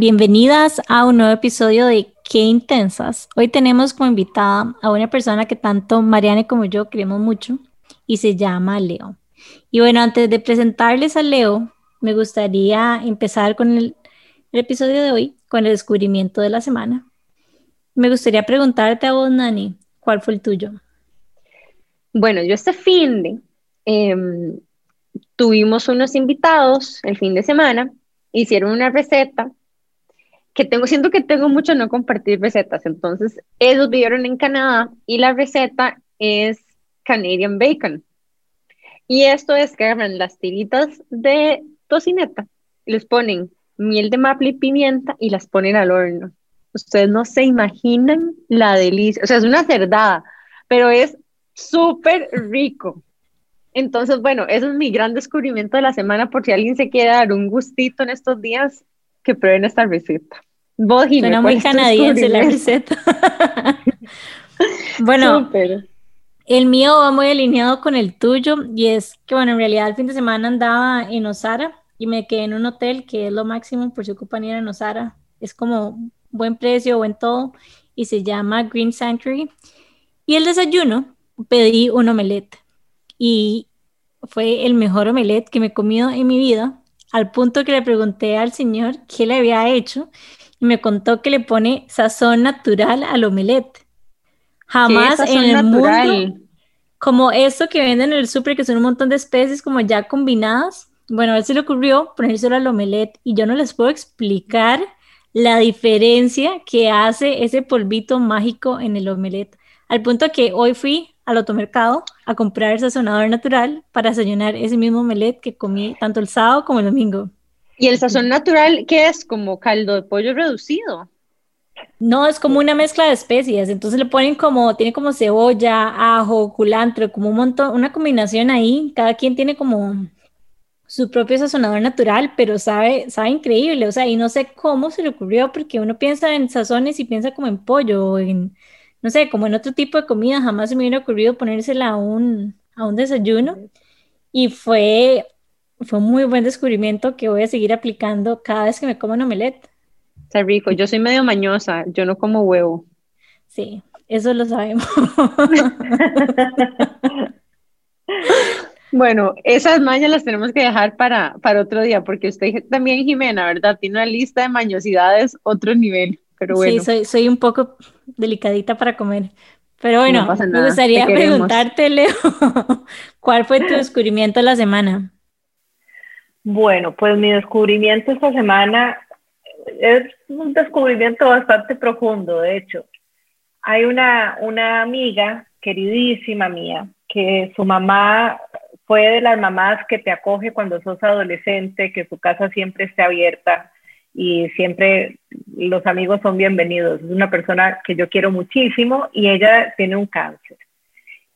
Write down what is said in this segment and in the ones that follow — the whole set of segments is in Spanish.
bienvenidas a un nuevo episodio de Qué Intensas. Hoy tenemos como invitada a una persona que tanto Mariane como yo queremos mucho y se llama Leo. Y bueno, antes de presentarles a Leo, me gustaría empezar con el, episodio de hoy, con el descubrimiento de la semana. Me gustaría preguntarte a vos, Nani, ¿cuál fue el tuyo? Bueno, yo este fin de em, tuvimos unos invitados el fin de semana, hicieron una receta que tengo, siento que tengo mucho no compartir recetas, entonces ellos vivieron en Canadá y la receta es Canadian Bacon. Y esto es que agarran las tiritas de tocineta, les ponen miel de maple y pimienta y las ponen al horno. Ustedes no se imaginan la delicia, o sea, es una cerdada, pero es súper rico. Entonces, bueno, ese es mi gran descubrimiento de la semana por si alguien se quiere dar un gustito en estos días, que prueben esta receta. Vos, Suena muy canadiense la receta. bueno, el mío va muy alineado con el tuyo y es que, bueno, en realidad el fin de semana andaba en Osara y me quedé en un hotel que es lo máximo por si ocupan ir en Osara. Es como buen precio, buen todo y se llama Green Sanctuary. Y el desayuno pedí un omelette y fue el mejor omelette que me he comido en mi vida, al punto que le pregunté al señor qué le había hecho y me contó que le pone sazón natural al omelette. Jamás en el mundo, como eso que venden en el súper, que son un montón de especies como ya combinadas, bueno, a él se le ocurrió ponérselo al omelette y yo no les puedo explicar la diferencia que hace ese polvito mágico en el omelette. Al punto que hoy fui al automercado a comprar el sazonador natural para desayunar ese mismo omelette que comí tanto el sábado como el domingo. ¿Y el sazón natural qué es? ¿Como caldo de pollo reducido? No, es como una mezcla de especias. Entonces le ponen como, tiene como cebolla, ajo, culantro, como un montón, una combinación ahí. Cada quien tiene como su propio sazonador natural, pero sabe, sabe increíble. O sea, y no sé cómo se le ocurrió, porque uno piensa en sazones y piensa como en pollo o en, no sé, como en otro tipo de comida, jamás se me hubiera ocurrido ponérsela a un, a un desayuno. Y fue, fue un muy buen descubrimiento que voy a seguir aplicando cada vez que me como un omelette. Está rico, yo soy medio mañosa, yo no como huevo. Sí, eso lo sabemos. bueno, esas mañas las tenemos que dejar para, para otro día, porque usted también, Jimena, ¿verdad? Tiene una lista de mañosidades, otro nivel. Sí, soy, soy un poco delicadita para comer. Pero bueno, me gustaría preguntarte, Leo, ¿cuál fue tu descubrimiento de la semana? Bueno, pues mi descubrimiento esta semana es un descubrimiento bastante profundo, de hecho. Hay una, una amiga queridísima mía que su mamá fue de las mamás que te acoge cuando sos adolescente, que su casa siempre esté abierta y siempre los amigos son bienvenidos. Es una persona que yo quiero muchísimo y ella tiene un cáncer.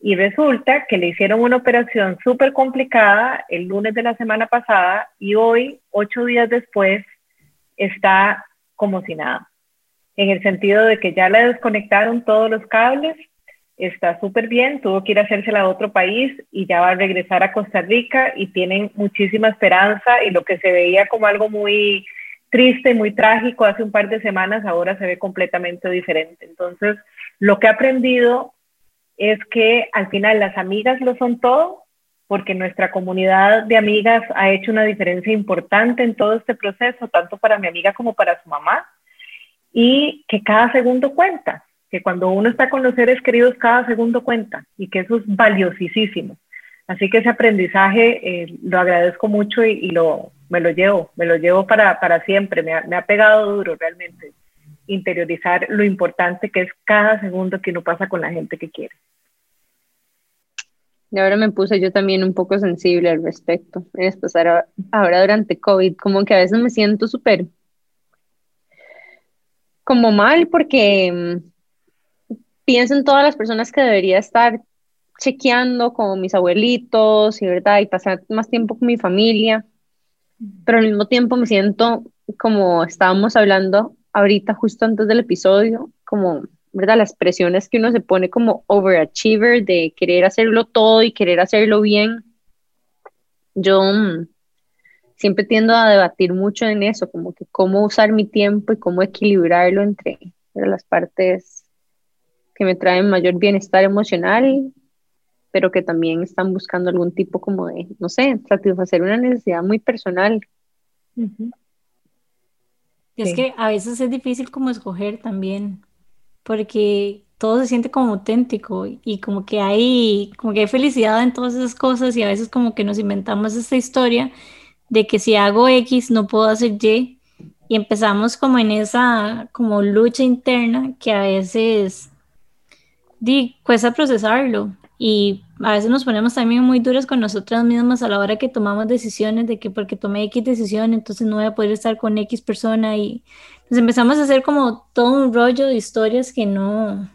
Y resulta que le hicieron una operación súper complicada el lunes de la semana pasada y hoy, ocho días después, está como si nada. En el sentido de que ya le desconectaron todos los cables, está súper bien, tuvo que ir a hacérsela a otro país y ya va a regresar a Costa Rica y tienen muchísima esperanza y lo que se veía como algo muy triste, muy trágico hace un par de semanas, ahora se ve completamente diferente. Entonces, lo que he aprendido es que al final las amigas lo son todo, porque nuestra comunidad de amigas ha hecho una diferencia importante en todo este proceso, tanto para mi amiga como para su mamá, y que cada segundo cuenta, que cuando uno está con los seres queridos, cada segundo cuenta, y que eso es valiosísimo. Así que ese aprendizaje eh, lo agradezco mucho y, lo, me lo llevo, me lo llevo para, para siempre. Me ha, me ha, pegado duro realmente interiorizar lo importante que es cada segundo que uno pasa con la gente que quiere. Y ahora me puse yo también un poco sensible al respecto. Después ahora, ahora durante COVID, como que a veces me siento súper como mal porque mm, pienso en todas las personas que debería estar chequeando con mis abuelitos y verdad y pasar más tiempo con mi familia pero al mismo tiempo me siento como estábamos hablando ahorita justo antes del episodio como verdad las presiones que uno se pone como overachiever de querer hacerlo todo y querer hacerlo bien. Yo mm, siempre tiendo a debatir mucho en eso, como que cómo usar mi tiempo y cómo equilibrarlo entre, las partes que me traen mayor bienestar emocional, pero que también están buscando algún tipo como de, no sé, satisfacer una necesidad muy personal. Es que a veces es difícil como escoger también, porque todo se siente como auténtico y como que hay, como que hay felicidad en todas esas cosas y a veces como que nos inventamos esta historia de que si hago X no puedo hacer Y y empezamos como en esa como lucha interna que a veces di, cuesta procesarlo y a veces nos ponemos también muy duras con nosotras mismas a la hora que tomamos decisiones de que porque tomé X decisión entonces no voy a poder estar con X persona y nos empezamos a hacer como todo un rollo de historias que no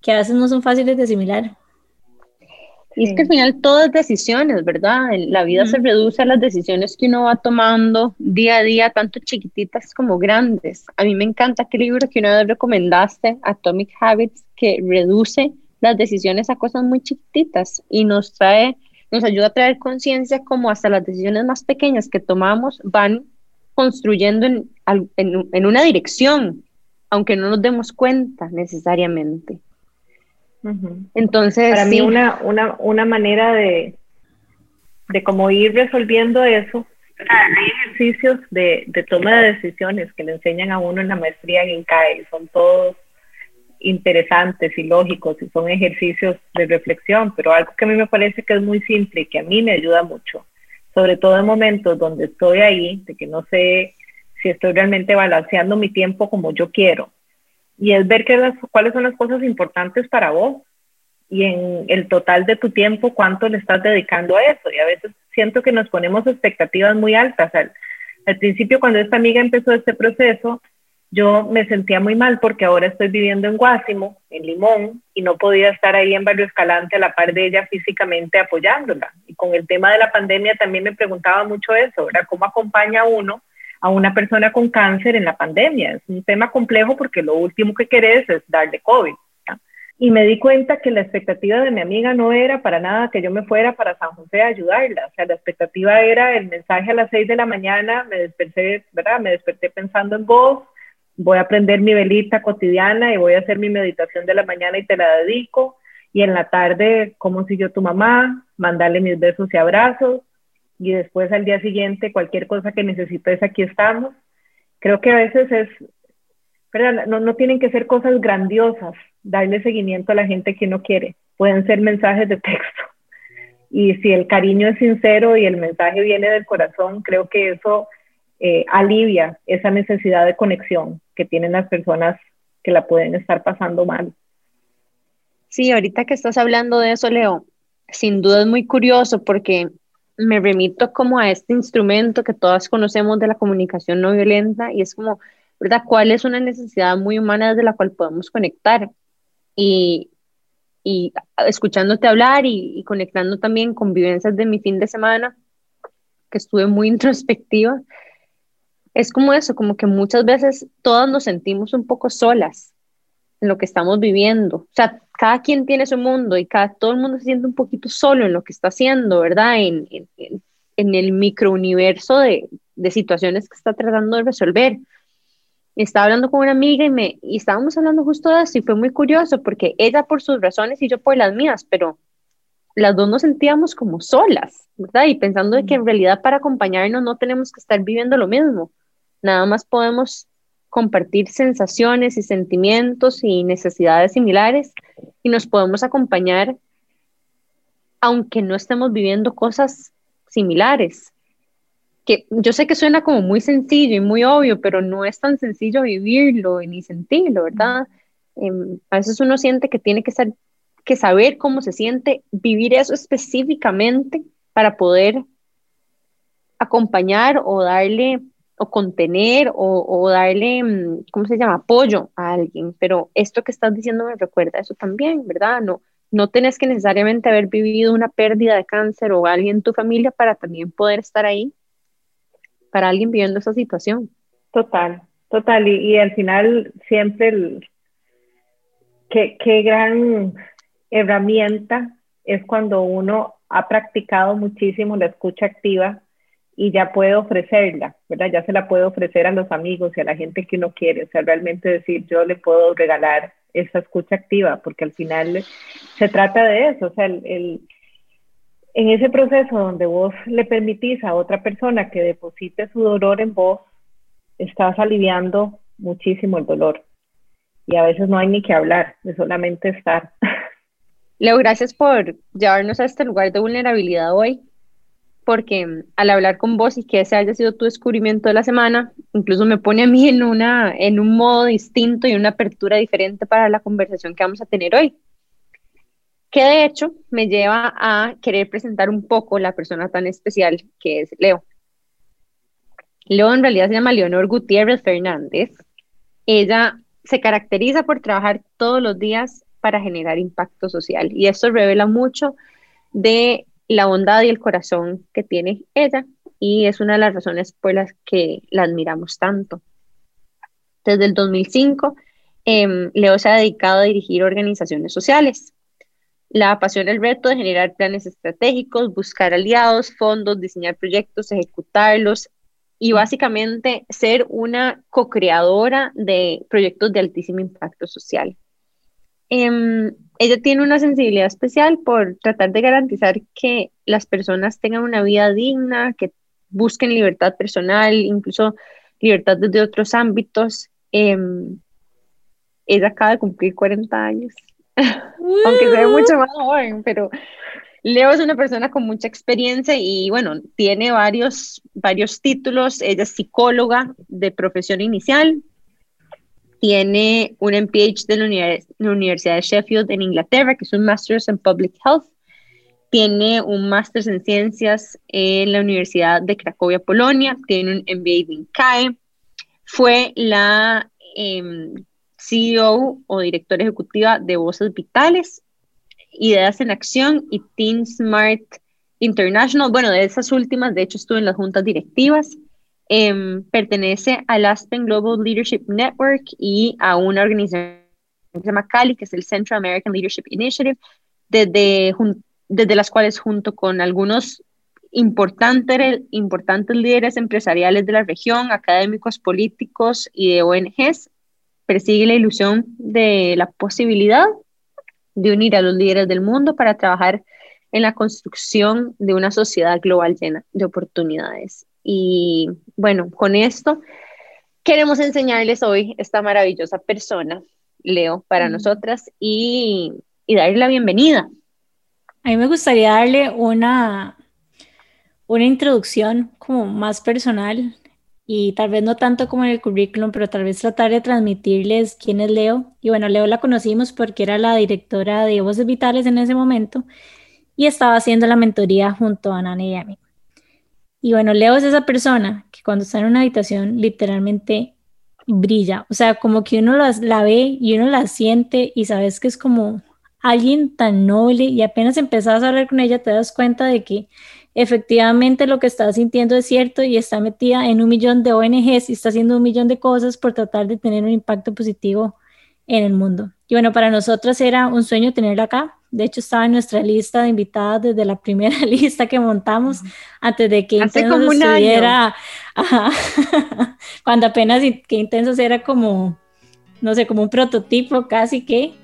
que a veces no son fáciles de asimilar. Y es que al final todo es decisiones, ¿verdad? La vida se reduce a las decisiones que uno va tomando día a día, tanto chiquititas como grandes. A mí me encanta aquel libro que una vez recomendaste, Atomic Habits, que reduce las decisiones a cosas muy chiquititas y nos trae, nos ayuda a traer conciencia como hasta las decisiones más pequeñas que tomamos van construyendo en, en, en una dirección, aunque no nos demos cuenta necesariamente. Entonces, para mí una, una, una manera de, de cómo ir resolviendo eso, hay ejercicios de, de, toma de decisiones que le enseñan a uno en la maestría en INCAE, son todos interesantes y lógicos y son ejercicios de reflexión, pero algo que a mí me parece que es muy simple y que a mí me ayuda mucho, sobre todo en momentos donde estoy ahí, de que no sé si estoy realmente balanceando mi tiempo como yo quiero, y es ver las, cuáles son las cosas importantes para vos y en el total de tu tiempo cuánto le estás dedicando a eso. Y a veces siento que nos ponemos expectativas muy altas. Al, al principio, cuando esta amiga empezó este proceso, yo me sentía muy mal porque ahora estoy viviendo en Guásimo, en Limón, y no podía estar ahí en Barrio Escalante a la par de ella físicamente apoyándola. Y con el tema de la pandemia también me preguntaba mucho eso, ¿verdad? ¿Cómo acompaña uno a una persona con cáncer en la pandemia. Es un tema complejo porque lo último que querés es darle COVID. Y me di cuenta que la expectativa de mi amiga no era para nada que yo me fuera para San José a ayudarla. O sea, la expectativa era el mensaje a las seis de la mañana, me desperté, ¿verdad? Me desperté pensando en vos, voy a prender mi velita cotidiana y voy a hacer mi meditación de la mañana y te la dedico. Y en la tarde, como si yo tu mamá, mandarle mis besos y abrazos y después al día siguiente cualquier cosa que necesites, aquí estamos. Creo que a veces es, ¿verdad? No, no tienen que ser cosas grandiosas, darle seguimiento a la gente que uno quiere, pueden ser mensajes de texto. Y si el cariño es sincero y el mensaje viene del corazón, creo que eso eh, alivia esa necesidad de conexión que tienen las personas que la pueden estar pasando mal. Sí, ahorita que estás hablando de eso, Leo, sin duda es muy curioso porque me remito como a este instrumento que todas conocemos de la comunicación no violenta y es como, ¿verdad? ¿Cuál es una necesidad muy humana desde la cual podemos conectar? Y, y escuchándote hablar y, y, conectando también con vivencias de mi fin de semana, que estuve muy introspectiva, es como eso, como que muchas veces todas nos sentimos un poco solas en lo que estamos viviendo. O sea, cada quien tiene su mundo y cada, todo el mundo se siente un poquito solo en lo que está haciendo, ¿verdad? En, en, en el microuniverso de, de situaciones que está tratando de resolver. Estaba hablando con una amiga y, me, y estábamos hablando justo de eso y fue muy curioso porque ella por sus razones y yo por las mías, pero las dos nos sentíamos como solas, ¿verdad? Y pensando de que en realidad para acompañarnos no tenemos que estar viviendo lo mismo, nada más podemos compartir sensaciones y sentimientos y necesidades similares y nos podemos acompañar aunque no estemos viviendo cosas similares. Que yo sé que suena como muy sencillo y muy obvio, pero no es tan sencillo vivirlo ni sentirlo, ¿verdad? Em, a veces uno siente que tiene que, ser, que saber cómo se siente, vivir eso específicamente para poder acompañar o darle o contener o, darle, mm, ¿cómo se llama?, apoyo a alguien. Pero esto que estás diciendo me recuerda eso también, ¿verdad? No, no tenés que necesariamente haber vivido una pérdida de cáncer o alguien en tu familia para también poder estar ahí para alguien viviendo esa situación. Total, total. Y, al final siempre qué, qué gran herramienta es cuando uno ha practicado muchísimo la escucha activa y ya puede ofrecerla, ¿verdad? Ya se la puede ofrecer a los amigos y a la gente que uno quiere, o sea, realmente decir, yo le puedo regalar esa escucha activa, porque al final se trata de eso, o sea, el, en ese proceso donde vos le permitís a otra persona que deposite su dolor en vos, estás aliviando muchísimo el dolor. Y a veces no hay ni que hablar, es solamente estar. Leo, gracias por llevarnos a este lugar de vulnerabilidad hoy, porque al hablar con vos y que ese haya sido tu descubrimiento de la semana, incluso me pone a mí en, una, en un modo distinto y una apertura diferente para la conversación que vamos a tener hoy. Que de hecho me lleva a querer presentar un poco la persona tan especial que es Leo. Leo en realidad se llama Leonor Gutiérrez Fernández. Ella se caracteriza por trabajar todos los días para generar impacto social y esto revela mucho de la bondad y el corazón que tiene ella y es una de las razones por las que la admiramos tanto. Desde el 2005, em, Leo se ha dedicado a dirigir organizaciones sociales. La apasiona el reto de generar planes estratégicos, buscar aliados, fondos, diseñar proyectos, ejecutarlos, y básicamente ser una co-creadora de proyectos de altísimo impacto social. Em, ella tiene una sensibilidad especial por tratar de garantizar que las personas tengan una vida digna, que busquen libertad personal, incluso libertad desde otros ámbitos. Em, ella acaba de cumplir 40 años, aunque se ve mucho más joven, pero Leo es una persona con mucha experiencia y bueno, tiene varios, varios títulos. Ella es psicóloga de profesión inicial. Tiene un MPH de la, Universidad de Sheffield en Inglaterra, que es un Master's en Public Health. Tiene un Master's en Ciencias en la Universidad de Cracovia, Polonia. Tiene un MBA de INCAE. Fue la em, CEO o directora ejecutiva de Voces Vitales Ideas en Acción y Team Smart International. Bueno, de esas últimas, de hecho, estuve en las juntas directivas. Em, pertenece al Aspen Global Leadership Network y a una organización que se llama CALI, que es el Central American Leadership Initiative, desde, desde las cuales junto con algunos importantes, importantes líderes empresariales de la región, académicos, políticos y de ONGs, persigue la ilusión de la posibilidad de unir a los líderes del mundo para trabajar en la construcción de una sociedad global llena de oportunidades. Y bueno, con esto queremos enseñarles hoy esta maravillosa persona, Leo, para nosotras y, y darle la bienvenida. A mí me gustaría darle una, una introducción como más personal y tal vez no tanto como en el currículum, pero tal vez tratar de transmitirles quién es Leo. Y bueno, Leo la conocimos porque era la directora de Voces Vitales en ese momento y estaba haciendo la mentoría junto a Nana y a mí. Y bueno, Leo es esa persona que cuando está en una habitación literalmente brilla, o sea, como que uno la ve y uno la siente y sabes que es como alguien tan noble y apenas empezás a hablar con ella te das cuenta de que efectivamente lo que está sintiendo es cierto y está metida en un millón de ONGs y está haciendo un millón de cosas por tratar de tener un impacto positivo en el mundo. Y bueno, para nosotros era un sueño tenerla acá. De hecho, estaba en nuestra lista de invitadas desde la primera lista que montamos, antes de que Hace como estuviera, cuando apenas que Intensos era como, no sé, como un prototipo casi que.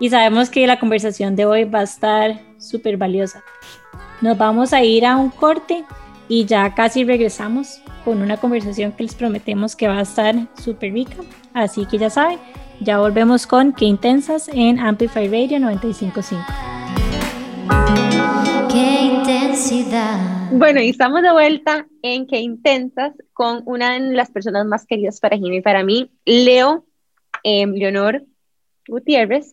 Y sabemos que la conversación de hoy va a estar súper valiosa. Nos vamos a ir a un corte y ya casi regresamos con una conversación que les prometemos que va a estar súper rica. Así que ya saben, ya volvemos con Qué Intensas en Amplify Radio 955. Qué intensidad. Bueno, y estamos de vuelta en Qué Intensas con una de las personas más queridas para Jimmy y para mí, Leo eh, Leonor Gutiérrez.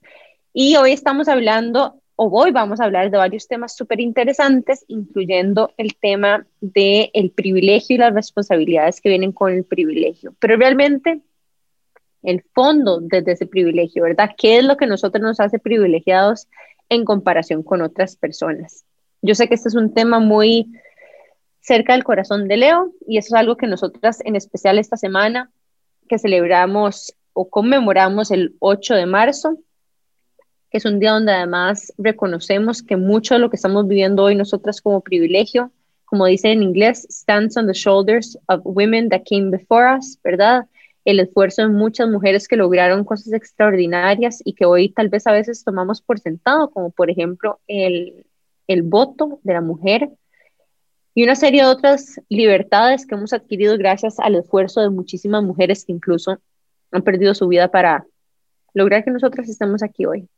Y hoy estamos hablando hoy vamos a hablar de varios temas súper interesantes, incluyendo el tema del el privilegio y las responsabilidades que vienen con el privilegio. Pero realmente el fondo desde ese privilegio, ¿verdad? ¿Qué es lo que nosotros nos hace privilegiados en comparación con otras personas? Yo sé que este es un tema muy cerca del corazón de Leo y eso es algo que nosotras, en especial esta semana, que celebramos o conmemoramos el 8 de marzo, es un día donde además reconocemos que mucho de lo que estamos viviendo hoy nosotras como privilegio como dice en inglés, stands on the shoulders of women that came before us, ¿verdad? El esfuerzo de muchas mujeres que lograron cosas extraordinarias y que hoy tal vez a veces tomamos por sentado, como por ejemplo el, el voto de la mujer y una serie de otras libertades que hemos adquirido gracias al esfuerzo de muchísimas mujeres que incluso han perdido su vida para lograr que nosotros estemos aquí hoy.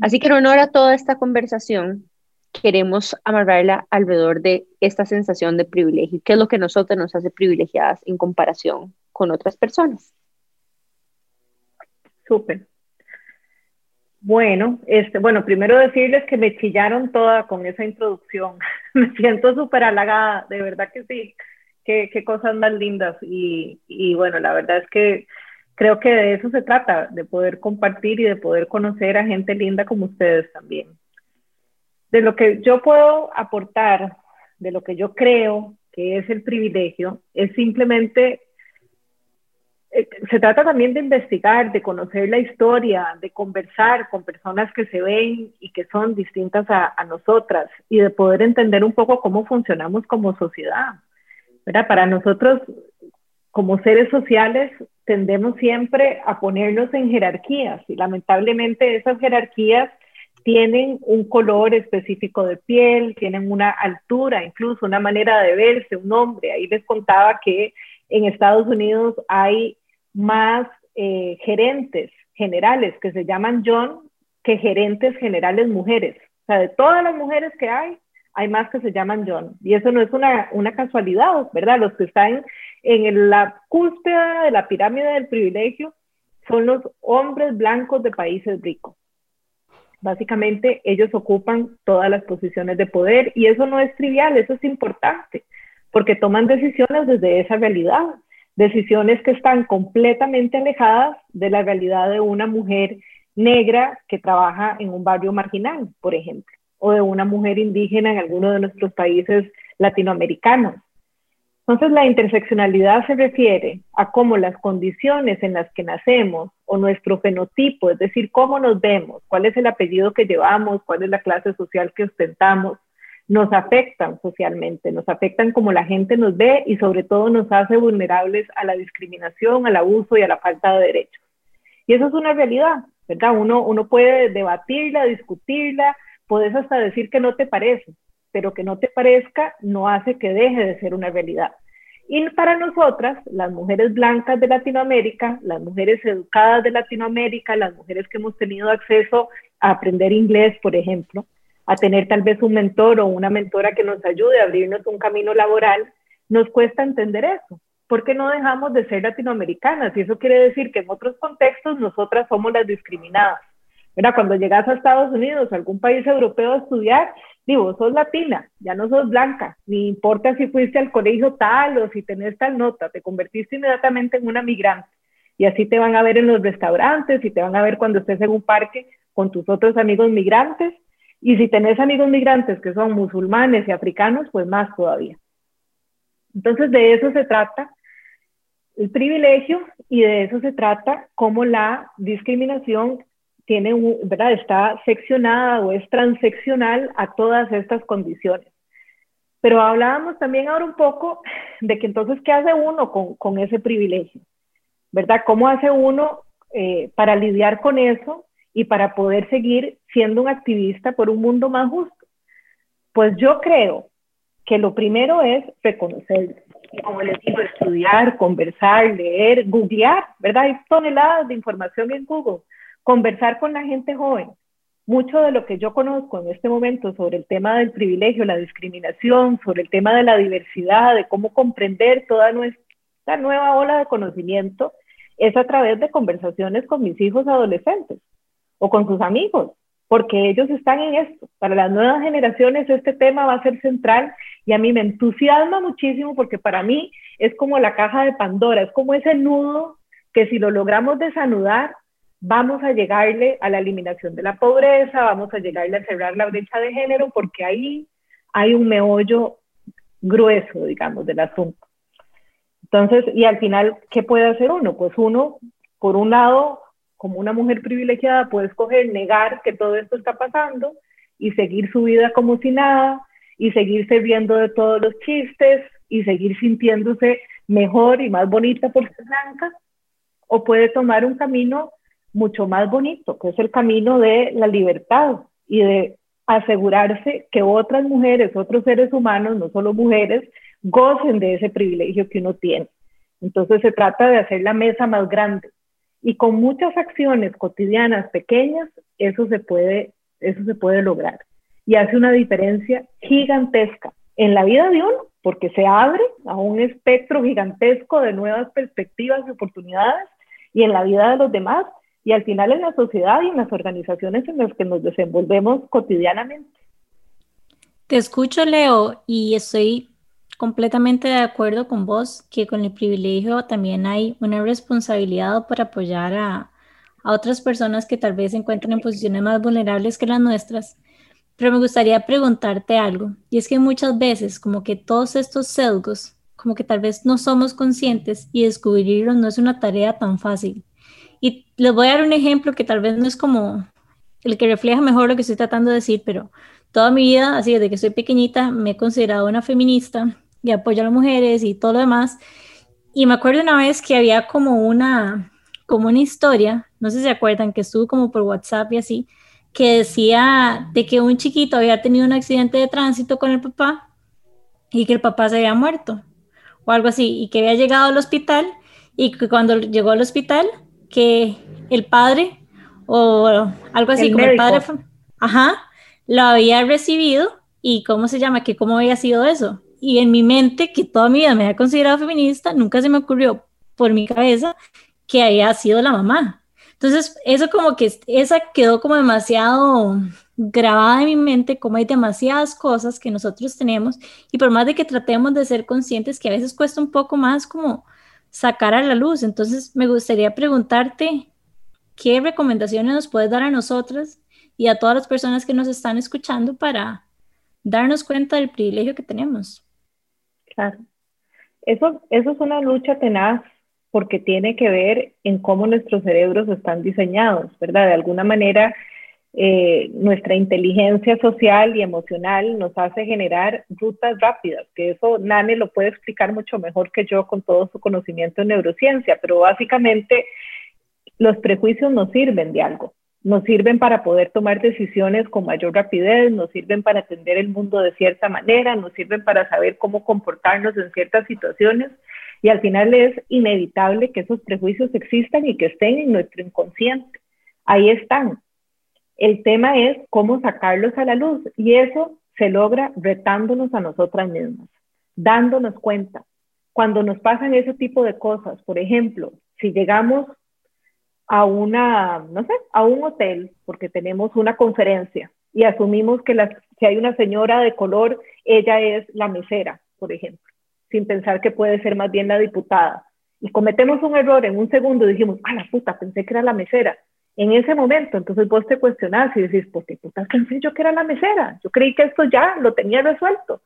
Así que en honor a toda esta conversación, queremos amarrarla alrededor de esta sensación de privilegio, qué es lo que nosotros nos hace privilegiadas en comparación con otras personas. Súper. Bueno, este, bueno, primero decirles que me chillaron toda con esa introducción. me siento súper halagada, de verdad que sí. Qué, qué cosas más lindas. Y, y bueno, la verdad es que creo que de eso se trata, de poder compartir y de poder conocer a gente linda como ustedes también. De lo que yo puedo aportar, de lo que yo creo que es el privilegio, es simplemente, eh, se trata también de investigar, de conocer la historia, de conversar con personas que se ven y que son distintas a, a nosotras y de poder entender un poco cómo funcionamos como sociedad. ¿verdad? Para nosotros, como seres sociales, tendemos siempre a ponernos en jerarquías y lamentablemente esas jerarquías tienen un color específico de piel, tienen una altura, incluso una manera de verse, un hombre. Ahí les contaba que en Estados Unidos hay más eh, gerentes generales que se llaman John que gerentes generales mujeres. O sea, de todas las mujeres que hay, hay más que se llaman John. Y eso no es una, una casualidad, ¿verdad? Los que están en la cúspide de la pirámide del privilegio son los hombres blancos de países ricos. Básicamente ellos ocupan todas las posiciones de poder y eso no es trivial, eso es importante, porque toman decisiones desde esa realidad, decisiones que están completamente alejadas de la realidad de una mujer negra que trabaja en un barrio marginal, por ejemplo, o de una mujer indígena en alguno de nuestros países latinoamericanos. Entonces, la interseccionalidad se refiere a cómo las condiciones en las que nacemos o nuestro fenotipo, es decir, cómo nos vemos, cuál es el apellido que llevamos, cuál es la clase social que ostentamos, nos afectan socialmente, nos afectan como la gente nos ve y sobre todo nos hace vulnerables a la discriminación, al abuso y a la falta de derechos. Y eso es una realidad, ¿verdad? Uno, uno puede debatirla, discutirla, puedes hasta decir que no te parece, pero que no te parezca no hace que deje de ser una realidad. Y para nosotras, las mujeres blancas de Latinoamérica, las mujeres educadas de Latinoamérica, las mujeres que hemos tenido acceso a aprender inglés, por ejemplo, a tener tal vez un mentor o una mentora que nos ayude a abrirnos un camino laboral, nos cuesta entender eso. ¿Por qué no dejamos de ser latinoamericanas? Y eso quiere decir que en otros contextos nosotras somos las discriminadas. Mira, cuando llegas a Estados Unidos, a algún país europeo a estudiar, digo, sos latina, ya no sos blanca, ni importa si fuiste al colegio tal o si tenés tal nota, te convertiste inmediatamente en una migrante. Y así te van a ver en los restaurantes y te van a ver cuando estés en un parque con tus otros amigos migrantes. Y si tenés amigos migrantes que son musulmanes y africanos, pues más todavía. Entonces de eso se trata el privilegio y de eso se trata cómo la discriminación tiene, ¿verdad? está seccionada o es transeccional a todas estas condiciones. Pero hablábamos también ahora un poco de que entonces, ¿qué hace uno con, con ese privilegio? ¿Verdad? ¿Cómo hace uno eh, para lidiar con eso y para poder seguir siendo un activista por un mundo más justo? Pues yo creo que lo primero es reconocer, como les digo, estudiar, conversar, leer, googlear, ¿verdad? Hay toneladas de información en Google conversar con la gente joven. Mucho de lo que yo conozco en este momento sobre el tema del privilegio, la discriminación, sobre el tema de la diversidad, de cómo comprender toda nuestra nueva ola de conocimiento, es a través de conversaciones con mis hijos adolescentes o con sus amigos, porque ellos están en esto. Para las nuevas generaciones este tema va a ser central y a mí me entusiasma muchísimo porque para mí es como la caja de Pandora, es como ese nudo que si lo logramos desanudar, vamos a llegarle a la eliminación de la pobreza, vamos a llegarle a cerrar la brecha de género, porque ahí hay un meollo grueso, digamos, del asunto. Entonces, y al final, ¿qué puede hacer uno? Pues uno, por un lado, como una mujer privilegiada, puede escoger negar que todo esto está pasando y seguir su vida como si nada y seguirse riendo de todos los chistes y seguir sintiéndose mejor y más bonita por ser blanca, o puede tomar un camino mucho más bonito, que es el camino de la libertad y de asegurarse que otras mujeres, otros seres humanos, no solo mujeres, gocen de ese privilegio que uno tiene. Entonces se trata de hacer la mesa más grande y con muchas acciones cotidianas pequeñas eso se puede eso se puede lograr y hace una diferencia gigantesca en la vida de uno porque se abre a un espectro gigantesco de nuevas perspectivas y oportunidades y en la vida de los demás y al final en la sociedad y en las organizaciones en las que nos desenvolvemos cotidianamente. Te escucho, Leo, y estoy completamente de acuerdo con vos que con el privilegio también hay una responsabilidad para apoyar a, a otras personas que tal vez se encuentran en posiciones más vulnerables que las nuestras. Pero me gustaría preguntarte algo, y es que muchas veces como que todos estos sesgos, como que tal vez no somos conscientes y descubrirlos no es una tarea tan fácil. Y les voy a dar un ejemplo que tal vez no es como el que refleja mejor lo que estoy tratando de decir, pero toda mi vida, así desde que soy pequeñita, me he considerado una feminista y apoyo a las mujeres y todo lo demás. Y me acuerdo una vez que había como una, como una historia, no sé si se acuerdan, que estuvo como por WhatsApp y así, que decía de que un chiquito había tenido un accidente de tránsito con el papá y que el papá se había muerto o algo así, y que había llegado al hospital y que cuando llegó al hospital, que el padre o algo así, como el padre, ajá, lo había recibido y cómo se llama, que cómo había sido eso y en mi mente, que toda mi vida me había considerado feminista, nunca se me ocurrió por mi cabeza que haya sido la mamá. Entonces, eso como que esa quedó como demasiado grabada en mi mente, como hay demasiadas cosas que nosotros tenemos y por más de que tratemos de ser conscientes que a veces cuesta un poco más como sacar a la luz. Entonces, me gustaría preguntarte qué recomendaciones nos puedes dar a nosotras y a todas las personas que nos están escuchando para darnos cuenta del privilegio que tenemos. Claro. Eso, eso es una lucha tenaz porque tiene que ver en cómo nuestros cerebros están diseñados, ¿verdad? De alguna manera, eh, nuestra inteligencia social y emocional nos hace generar rutas rápidas, que eso Nane lo puede explicar mucho mejor que yo con todo su conocimiento en neurociencia, pero básicamente los prejuicios nos sirven de algo nos sirven para poder tomar decisiones con mayor rapidez, nos sirven para atender el mundo de cierta manera, nos sirven para saber cómo comportarnos en ciertas situaciones y al final es inevitable que esos prejuicios existan y que estén en nuestro inconsciente. Ahí están. El tema es cómo sacarlos a la luz y eso se logra retándonos a nosotras mismas, dándonos cuenta. Cuando nos pasan ese tipo de cosas, por ejemplo, si llegamos a una, no sé, a un hotel porque tenemos una conferencia y asumimos que si hay una señora de color, ella es la mesera, por ejemplo, sin pensar que puede ser más bien la diputada. Y cometemos un error en un segundo dijimos, ah, la puta, pensé que era la mesera. En ese momento, entonces vos te cuestionás y decís, pues qué puta pensé yo que era la mesera. Yo creí que esto ya lo tenía resuelto.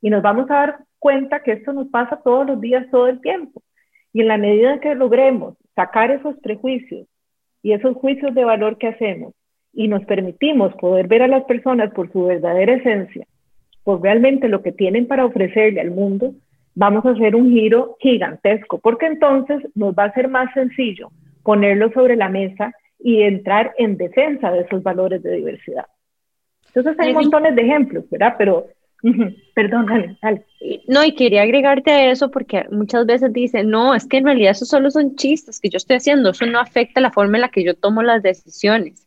Y nos vamos a dar cuenta que esto nos pasa todos los días, todo el tiempo. Y en la medida que logremos sacar esos prejuicios y esos juicios de valor que hacemos y nos permitimos poder ver a las personas por su verdadera esencia, por realmente lo que tienen para ofrecerle al mundo, vamos a hacer un giro gigantesco, porque entonces nos va a ser más sencillo ponerlo sobre la mesa y entrar en defensa de esos valores de diversidad. Entonces hay montones de ejemplos, ¿verdad? Pero Perdón, dale, No, y quería agregarte a eso porque muchas veces dicen, no, es que en realidad eso solo son chistes que yo estoy haciendo, eso no afecta la forma en la que yo tomo las decisiones.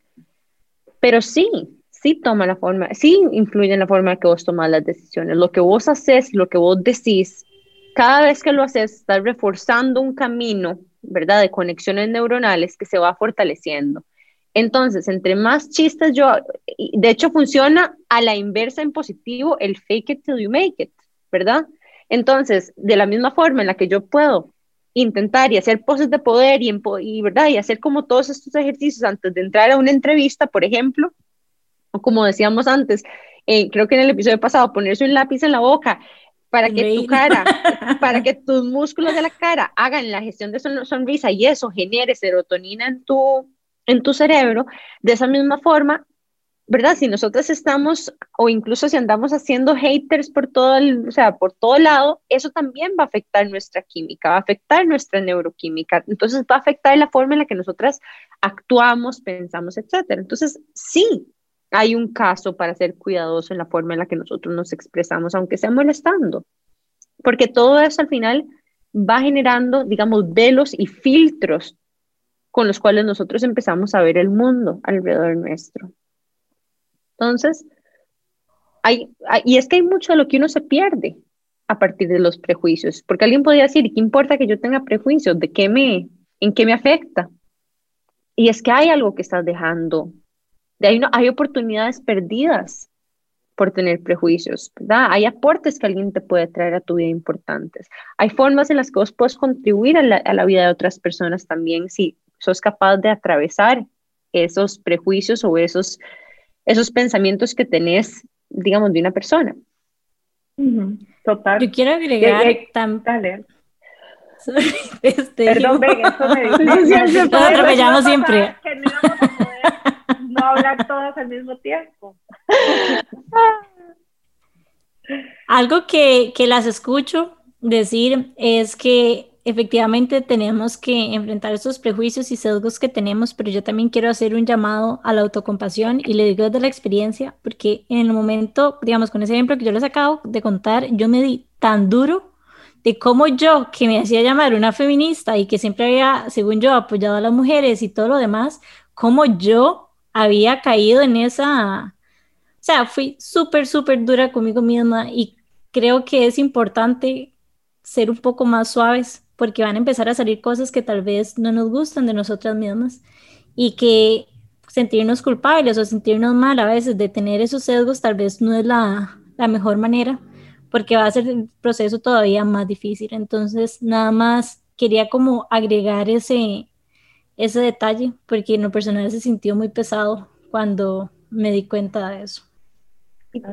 Pero sí, sí toma la forma, sí influye en la forma en que vos tomas las decisiones. Lo que vos haces, lo que vos decís, cada vez que lo haces, estás reforzando un camino, ¿verdad? De conexiones neuronales que se va fortaleciendo. Entonces, entre más chistes yo, de hecho funciona a la inversa en positivo el fake it till you make it, ¿verdad? Entonces, de la misma forma en la que yo puedo intentar y hacer poses de poder y, y, ¿verdad? y hacer como todos estos ejercicios antes de entrar a una entrevista, por ejemplo, o como decíamos antes, eh, creo que en el episodio pasado, ponerse un lápiz en la boca para que tu cara, para que tus músculos de la cara hagan la gestión de sonrisa y eso genere serotonina en tu, en tu cerebro, de esa misma forma, ¿verdad? Si nosotros estamos, o incluso si andamos haciendo haters por todo, el, o sea, por todo lado, eso también va a afectar nuestra química, va a afectar nuestra neuroquímica. Entonces va a afectar la forma en la que nosotras actuamos, pensamos, etcétera. Entonces, sí, hay un caso para ser cuidadoso en la forma en la que nosotros nos expresamos, aunque sea molestando. Porque todo eso al final va generando, digamos, velos y filtros con los cuales nosotros empezamos a ver el mundo alrededor nuestro. Entonces, hay, y es que hay mucho de lo que uno se pierde a partir de los prejuicios, porque alguien podría decir, ¿qué importa que yo tenga prejuicios? ¿De qué me, en qué me afecta? Y es que hay algo que estás dejando, de ahí no, hay oportunidades perdidas por tener prejuicios, ¿verdad? Hay aportes que alguien te puede traer a tu vida importantes. Hay formas en las que vos puedes contribuir a la, a la vida de otras personas también si sos capaz de atravesar esos prejuicios o esos, esos pensamientos que tenés, digamos, de una persona. Total. Yo quiero agregar también. Este, Perdón, venga, eso me dice. Nos atropellamos siempre. Que no íbamos a poder no hablar todas al mismo tiempo. Algo que, que las escucho decir es que efectivamente tenemos que enfrentar esos prejuicios y sesgos que tenemos, pero yo también quiero hacer un llamado a la autocompasión y le digo desde la experiencia, porque en el momento, digamos, con ese ejemplo que yo les acabo de contar, yo me di tan duro de cómo yo, que me hacía llamar una feminista y que siempre había, según yo, apoyado a las mujeres y todo lo demás, cómo yo había caído en esa, o sea, fui súper, súper dura conmigo misma y creo que es importante ser un poco más suaves porque van a empezar a salir cosas que tal vez no nos gustan de nosotras mismas y que sentirnos culpables o sentirnos mal a veces de tener esos sesgos tal vez no es la, la mejor manera porque va a ser el proceso todavía más difícil. Entonces, nada más quería como agregar ese, ese detalle porque en lo personal se sintió muy pesado cuando me di cuenta de eso.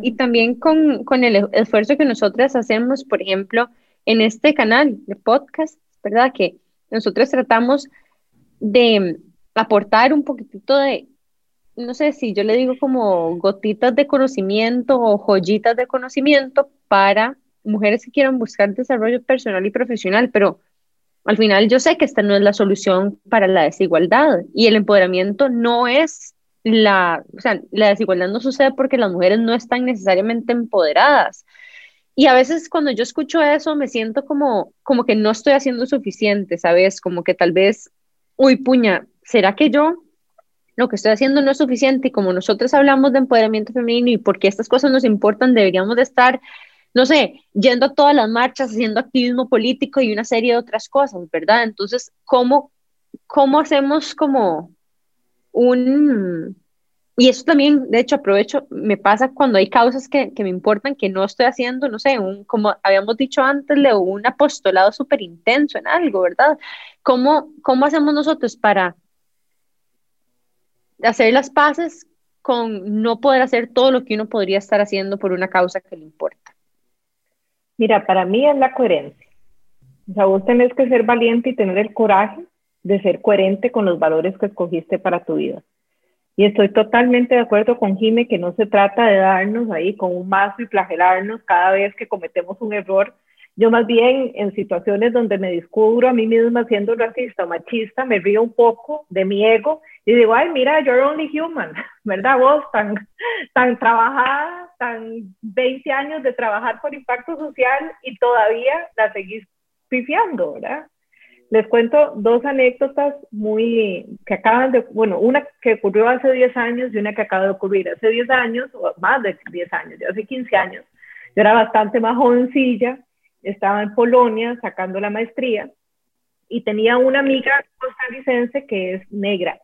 Y, también con, con, el esfuerzo que nosotras hacemos, por ejemplo, en este canal de podcast, ¿verdad? Que nosotros tratamos de aportar un poquitito de, no sé si yo le digo como gotitas de conocimiento o joyitas de conocimiento para mujeres que quieran buscar desarrollo personal y profesional, pero al final yo sé que esta no es la solución para la desigualdad y el empoderamiento no es la, o sea, la desigualdad no sucede porque las mujeres no están necesariamente empoderadas, y a veces cuando yo escucho eso me siento como, como que no estoy haciendo suficiente, ¿sabes? Como que tal vez, uy, puña, ¿será que yo lo que estoy haciendo no es suficiente? Y como nosotros hablamos de empoderamiento femenino y porque estas cosas nos importan, deberíamos de estar, no sé, yendo a todas las marchas, haciendo activismo político y una serie de otras cosas, ¿verdad? Entonces, ¿cómo, cómo hacemos como un, y eso también, de hecho, aprovecho, me pasa cuando hay causas que, que me importan, que no estoy haciendo, no sé, un, como habíamos dicho antes, un apostolado súper intenso en algo, ¿verdad? ¿Cómo, ¿Cómo hacemos nosotros para hacer las paces con no poder hacer todo lo que uno podría estar haciendo por una causa que le importa? Mira, para mí es la coherencia. O sea, vos tenés que ser valiente y tener el coraje de ser coherente con los valores que escogiste para tu vida. Y estoy totalmente de acuerdo con Jime que no se trata de darnos ahí con un mazo y flagelarnos cada vez que cometemos un error. Yo más bien en situaciones donde me descubro a mí misma siendo racista o machista, me río un poco de mi ego y digo, ay, mira, you're only human, ¿verdad? Vos tan, tan trabajada, tan 20 años de trabajar por impacto social y todavía la seguís pifiando, ¿verdad? Les cuento dos anécdotas muy que acaban de, bueno, una que ocurrió hace 10 años y una que acaba de ocurrir hace 10 años, o más de 10 años, ya hace 15 años. Yo era bastante más jovencilla, estaba en Polonia sacando la maestría y tenía una amiga costarricense que es negra.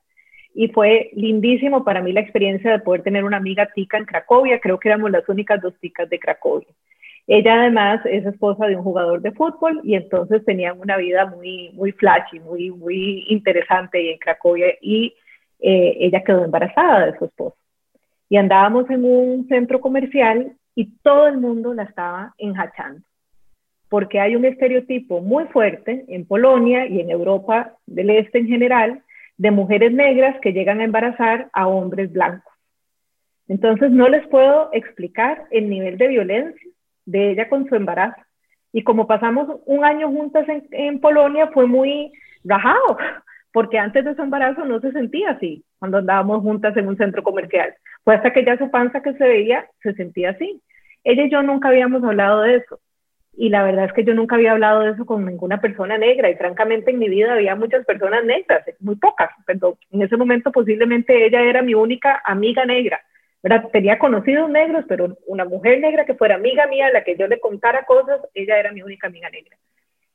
Y fue lindísimo para mí la experiencia de poder tener una amiga tica en Cracovia. Creo que éramos las únicas dos ticas de Cracovia. Ella además es esposa de un jugador de fútbol y entonces tenían una vida muy, muy flashy, muy, muy interesante en Cracovia y eh, ella quedó embarazada de su esposo. Y andábamos en un centro comercial y todo el mundo la estaba enjachando, porque hay un estereotipo muy fuerte en Polonia y en Europa del Este en general de mujeres negras que llegan a embarazar a hombres blancos. Entonces no les puedo explicar el nivel de violencia de ella con su embarazo. Y como pasamos un año juntas en, Polonia, fue muy rajado, porque antes de su embarazo no se sentía así, cuando andábamos juntas en un centro comercial. Fue hasta que ya su panza que se veía, se sentía así. Ella y yo nunca habíamos hablado de eso. Y la verdad es que yo nunca había hablado de eso con ninguna persona negra. Y francamente en mi vida había muchas personas negras, muy pocas. Pero en ese momento posiblemente ella era mi única amiga negra. ¿verdad? Tenía conocidos negros, pero una mujer negra que fuera amiga mía, a la que yo le contara cosas, ella era mi única amiga negra.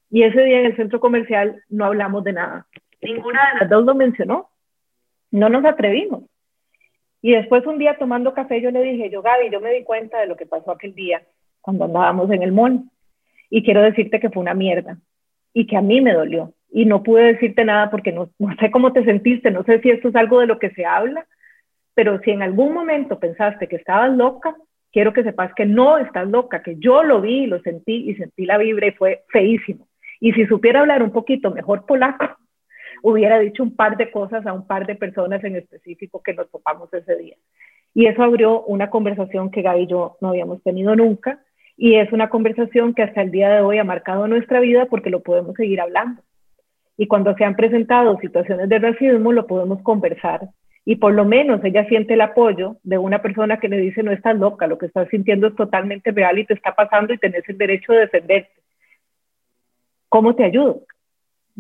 Y ese día en el centro comercial no hablamos de nada. Ninguna de las dos lo mencionó. No nos atrevimos. Y después un día tomando café yo le dije, yo Gaby, yo me di cuenta de lo que pasó aquel día cuando andábamos en el mall. Y quiero decirte que fue una mierda y que a mí me dolió. Y no pude decirte nada porque no, no sé cómo te sentiste, no sé si esto es algo de lo que se habla, pero si en algún momento pensaste que estabas loca, quiero que sepas que no estás loca, que yo lo vi, lo sentí y sentí la vibra y fue feísimo. Y si supiera hablar un poquito mejor polaco, hubiera dicho un par de cosas a un par de personas en específico que nos topamos ese día. Y eso abrió una conversación que Gaby y yo no habíamos tenido nunca. Y es una conversación que hasta el día de hoy ha marcado nuestra vida porque lo podemos seguir hablando. Y cuando se han presentado situaciones de racismo, lo podemos conversar y por lo menos ella siente el apoyo de una persona que le dice no estás loca, lo que estás sintiendo es totalmente real y te está pasando y tenés el derecho de defenderte. ¿Cómo te ayudo?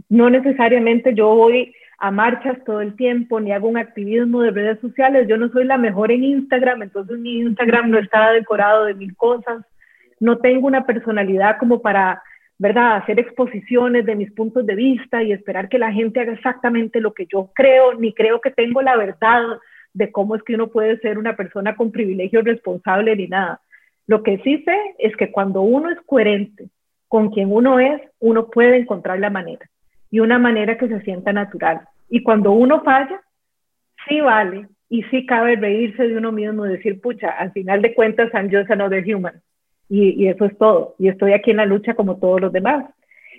No necesariamente yo voy a marchas todo el tiempo, ni hago un activismo de redes sociales, yo no soy la mejor en Instagram, entonces mi Instagram no está decorado de mil cosas, no tengo una personalidad como para ¿verdad? Hacer exposiciones de mis puntos de vista y esperar que la gente haga exactamente lo que yo creo, ni creo que tengo la verdad de cómo es que uno puede ser una persona con privilegio responsable ni nada. Lo que sí sé es que cuando uno es coherente con quien uno es, uno puede encontrar la manera y una manera que se sienta natural. Y cuando uno falla, sí vale y sí cabe reírse de uno mismo y decir, pucha, al final de cuentas, I'm just another human y, eso es todo. Y estoy aquí en la lucha como todos los demás.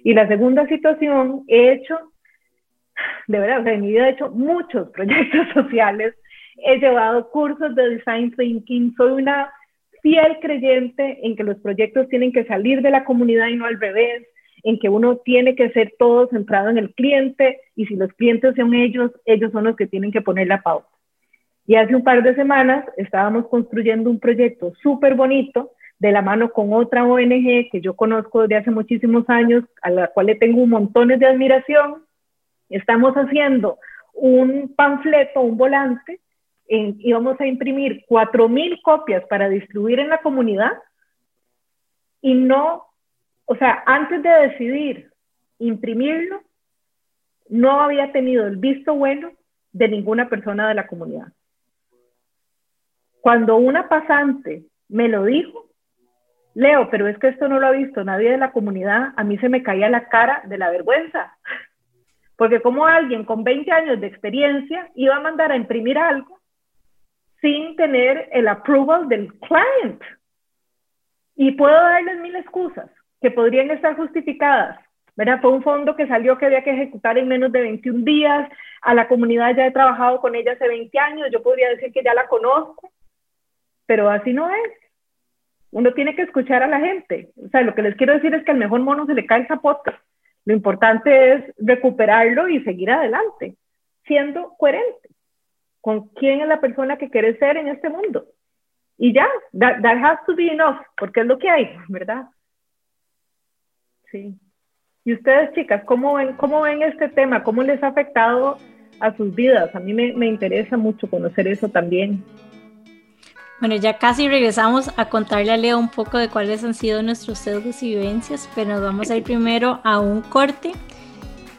Y la segunda situación, he hecho, de verdad, en mi vida he hecho muchos proyectos sociales, he llevado cursos de design thinking, soy una fiel creyente en que los proyectos tienen que salir de la comunidad y no al revés, en que uno tiene que ser todo centrado en el cliente y si los clientes son ellos, ellos son los que tienen que poner la pauta. Y hace un par de semanas estábamos construyendo un proyecto súper bonito de la mano con otra ONG que yo conozco desde hace muchísimos años, a la cual le tengo montón de admiración. Estamos haciendo un panfleto, un volante, y vamos a imprimir 4.000 copias para distribuir en la comunidad. Y no, o sea, antes de decidir imprimirlo, no había tenido el visto bueno de ninguna persona de la comunidad. Cuando una pasante me lo dijo, Leo, pero es que esto no lo ha visto nadie de la comunidad, a mí se me caía la cara de la vergüenza. Porque como alguien con 20 años de experiencia iba a mandar a imprimir algo sin tener el approval del client. Y puedo darles mil excusas que podrían estar justificadas. ¿verdad? Fue un fondo que salió que había que ejecutar en menos de 21 días. A la comunidad ya he trabajado con ella hace 20 años. Yo podría decir que ya la conozco, pero así no es. Uno tiene que escuchar a la gente. O sea, lo que les quiero decir es que al mejor mono se le cae el zapote. Lo importante es recuperarlo y seguir adelante, siendo coherente con quién es la persona que quiere ser en este mundo. Y ya, that, that has to be enough, porque es lo que hay, ¿verdad? Sí. Y ustedes, chicas, ¿cómo ven, cómo ven este tema? ¿Cómo les ha afectado a sus vidas? A mí me, me interesa mucho conocer eso también. Bueno, ya casi regresamos a contarle a Leo un poco de cuáles han sido nuestros sesgos y vivencias, pero nos vamos a ir primero a un corte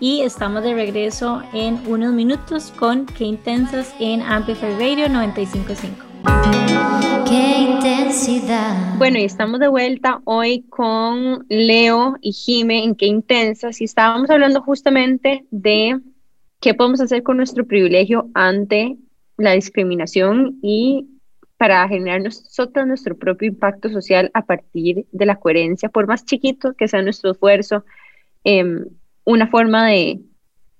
y estamos de regreso en unos minutos con Qué Intensas en Amplify Radio 955. Qué intensidad. Bueno, y estamos de vuelta hoy con Leo y Jime en Qué Intensas y estábamos hablando justamente de qué podemos hacer con nuestro privilegio ante la discriminación y para generar nosotros nuestro propio impacto social a partir de la coherencia, por más chiquito que sea nuestro esfuerzo, em, una forma de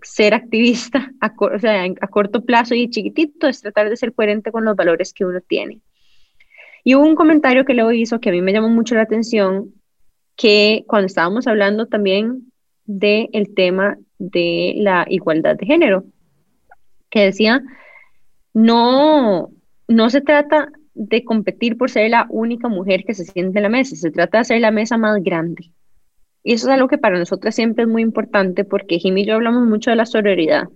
ser activista a, o sea, a corto plazo y chiquitito, es tratar de ser coherente con los valores que uno tiene. Y hubo un comentario que Leo hizo que a mí me llamó mucho la atención, que cuando estábamos hablando también del el tema de la igualdad de género, que decía, no, no se trata de competir por ser la única mujer que se siente en la mesa, se trata de hacer la mesa más grande. Y eso es algo que para nosotras siempre es muy importante porque Jimmy y yo hablamos mucho de la sororidad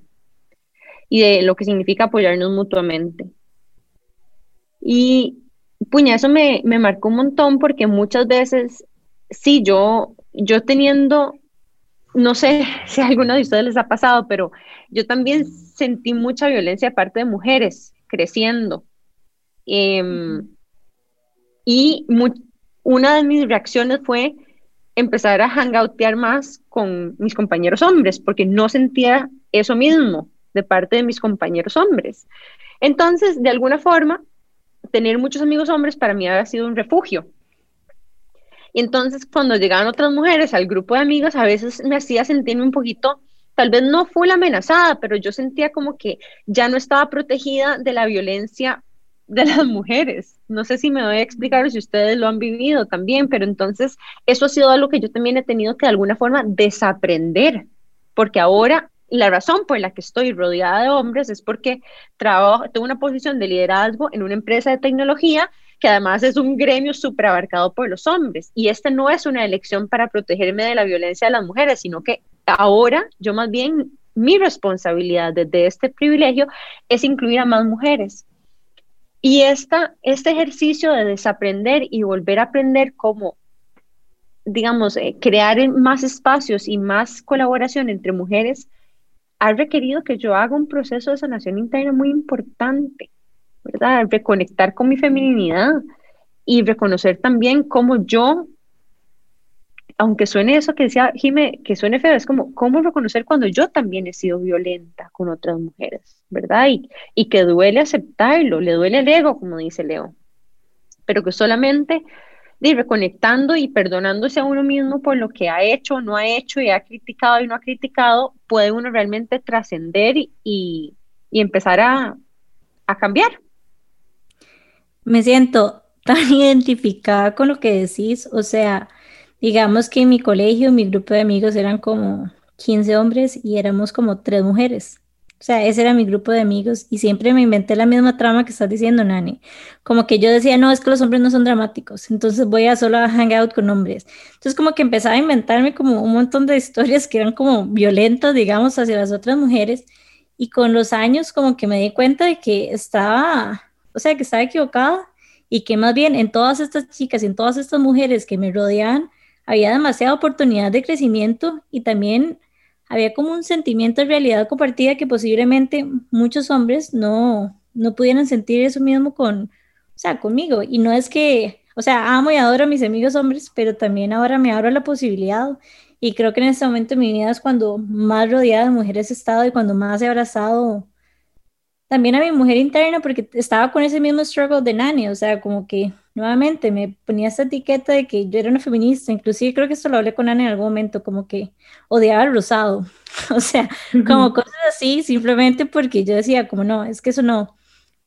y de lo que significa apoyarnos mutuamente. Y puña, eso me, me marcó un montón porque muchas veces, sí, yo, yo teniendo, no sé si a alguno de ustedes les ha pasado, pero yo también sentí mucha violencia de parte de mujeres creciendo. Em, y una de mis reacciones fue empezar a hangoutear más con mis compañeros hombres, porque no sentía eso mismo de parte de mis compañeros hombres. Entonces, de alguna forma, tener muchos amigos hombres para mí había sido un refugio. Y entonces, cuando llegaban otras mujeres al grupo de amigas, a veces me hacía sentirme un poquito, tal vez no fue la amenazada, pero yo sentía como que ya no estaba protegida de la violencia de las mujeres. No sé si me voy a explicar si ustedes lo han vivido también, pero entonces eso ha sido algo que yo también he tenido que de alguna forma desaprender, porque ahora la razón por la que estoy rodeada de hombres es porque trabajo, tengo una posición de liderazgo en una empresa de tecnología que además es un gremio súper abarcado por los hombres. Y esta no es una elección para protegerme de la violencia de las mujeres, sino que ahora yo más bien mi responsabilidad desde este privilegio es incluir a más mujeres. Y esta, este ejercicio de desaprender y volver a aprender cómo, digamos, eh, crear más espacios y más colaboración entre mujeres, ha requerido que yo haga un proceso de sanación interna muy importante, ¿verdad? Reconectar con mi feminidad y reconocer también cómo yo aunque suene eso que decía Jime, que suene feo, es como, ¿cómo reconocer cuando yo también he sido violenta con otras mujeres, verdad? Y, y que duele aceptarlo, le duele el ego, como dice Leo, pero que solamente de reconectando y perdonándose a uno mismo por lo que ha hecho, no ha hecho y ha criticado y no ha criticado, puede uno realmente trascender y, y empezar a, a cambiar. Me siento tan identificada con lo que decís, o sea, Digamos que en mi colegio, mi grupo de amigos eran como 15 hombres y éramos como tres mujeres. O sea, ese era mi grupo de amigos y siempre me inventé la misma trama que estás diciendo, Nani. Como que yo decía, no, es que los hombres no son dramáticos, entonces voy a solo a hang out con hombres. Entonces como que empezaba a inventarme como un montón de historias que eran como violentas, digamos, hacia las otras mujeres. Y con los años como que me di cuenta de que estaba, o sea, que estaba equivocada y que más bien en todas estas chicas, en todas estas mujeres que me rodeaban, había demasiada oportunidad de crecimiento y también había como un sentimiento de realidad compartida que posiblemente muchos hombres no, no pudieran sentir eso mismo con, o sea, conmigo. Y no es que, o sea, amo y adoro a mis amigos hombres, pero también ahora me abro la posibilidad. Y creo que en este momento de mi vida es cuando más rodeada de mujeres he estado y cuando más he abrazado también a mi mujer interna porque estaba con ese mismo struggle de Nani, o sea, como que nuevamente me ponía esta etiqueta de que yo era una feminista, inclusive creo que esto lo hablé con Nani en algún momento, como que odiaba el rosado, o sea, como cosas así, simplemente porque yo decía, como no, es que eso no,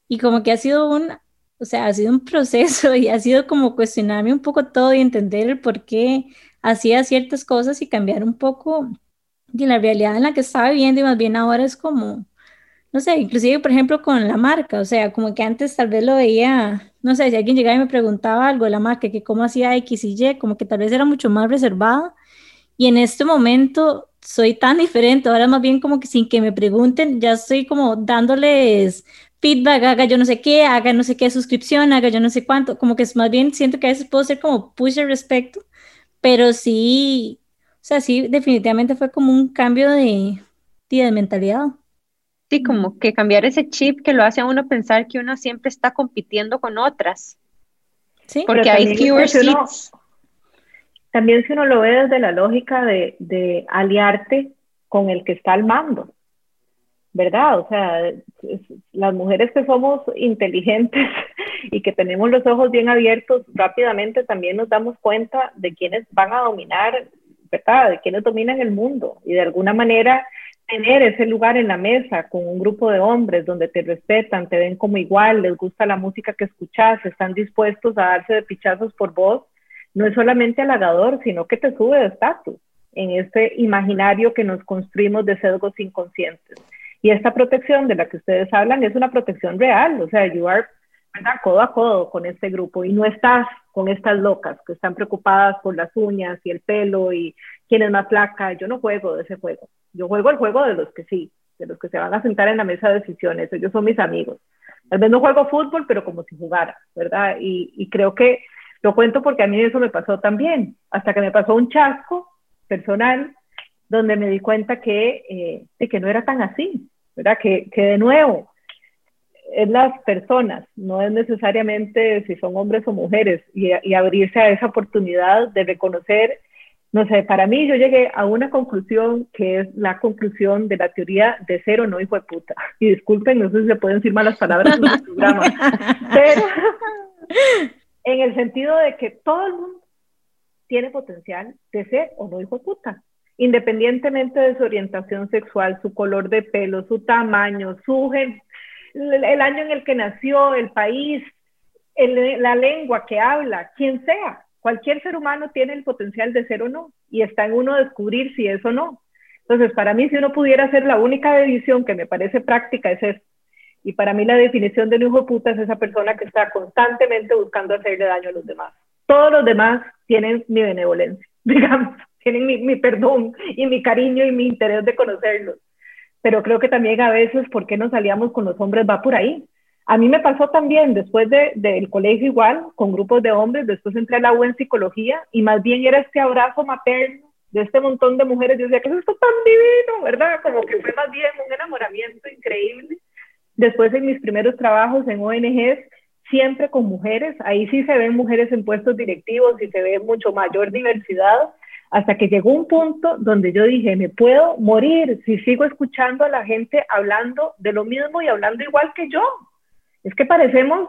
y como que ha sido un, o sea, ha sido un proceso y ha sido como cuestionarme un poco todo y entender el por qué hacía ciertas cosas y cambiar un poco de la realidad en la que estaba viviendo y más bien ahora es como no sé, inclusive por ejemplo con la marca, o sea, como que antes tal vez lo veía, no sé, si alguien llegaba y me preguntaba algo de la marca, que cómo hacía X y Y, como que tal vez era mucho más reservada. Y en este momento soy tan diferente, ahora más bien como que sin que me pregunten, ya estoy como dándoles feedback, haga yo no sé qué, haga no sé qué suscripción, haga yo no sé cuánto, como que es más bien siento que a veces puedo ser como push al respecto, pero sí, o sea, sí, definitivamente fue como un cambio de, de mentalidad. Sí, como que cambiar ese chip que lo hace a uno pensar que uno siempre está compitiendo con otras. Sí, porque hay fewer seats. También si uno lo ve desde la lógica de, de aliarte con el que está al mando, ¿verdad? O sea, las mujeres que somos inteligentes y que tenemos los ojos bien abiertos, rápidamente también nos damos cuenta de quiénes van a dominar, ¿verdad? De quiénes dominan el mundo y de alguna manera tener ese lugar en la mesa con un grupo de hombres donde te respetan, te ven como igual, les gusta la música que escuchas, están dispuestos a darse de pichazos por vos, no es solamente halagador, sino que te sube de estatus en este imaginario que nos construimos de sesgos inconscientes. Y esta protección de la que ustedes hablan es una protección real, o sea, you are codo a codo con este grupo y no estás con estas locas que están preocupadas por las uñas y el pelo y quién es más flaca. Yo no juego de ese juego. Yo juego el juego de los que sí, de los que se van a sentar en la mesa de decisiones. Ellos son mis amigos. Tal vez no juego fútbol, pero como si jugara, ¿verdad? Y, y creo que lo cuento porque a mí eso me pasó también, hasta que me pasó un chasco personal donde me di cuenta que, eh, de que no era tan así, ¿verdad? Que, que de nuevo, es las personas, no es necesariamente si son hombres o mujeres, y, y, abrirse a esa oportunidad de reconocer, no sé, para mí yo llegué a una conclusión que es la conclusión de la teoría de ser o no hijo de puta. Y disculpen, no sé si se pueden decir malas palabras en el programa, pero en el sentido de que todo el mundo tiene potencial de ser o no hijo de puta independientemente de su orientación sexual, su color de pelo, su tamaño, su el año en el que nació, el país, el, la lengua que habla, quien sea. Cualquier ser humano tiene el potencial de ser o no y está en uno descubrir si es o no. Entonces, para mí, si uno pudiera hacer la única decisión que me parece práctica es esto. Y para mí la definición de un hijo puta es esa persona que está constantemente buscando hacerle daño a los demás. Todos los demás tienen mi benevolencia, digamos, tienen mi, mi perdón y mi cariño y mi interés de conocerlos pero creo que también a veces, ¿por qué nos salíamos con los hombres? Va por ahí. A mí me pasó también, después del de, colegio igual, con grupos de hombres, después entré a la U en psicología y más bien era este abrazo materno de este montón de mujeres. Yo decía, que es esto tan divino? ¿Verdad? Como que fue más bien un enamoramiento increíble. Después en mis primeros trabajos en ONGs, siempre con mujeres, ahí sí se ven mujeres en puestos directivos y se ve mucho mayor diversidad, hasta que llegó un punto donde yo dije, me puedo morir si sigo escuchando a la gente hablando de lo mismo y hablando igual que yo. Es que parecemos,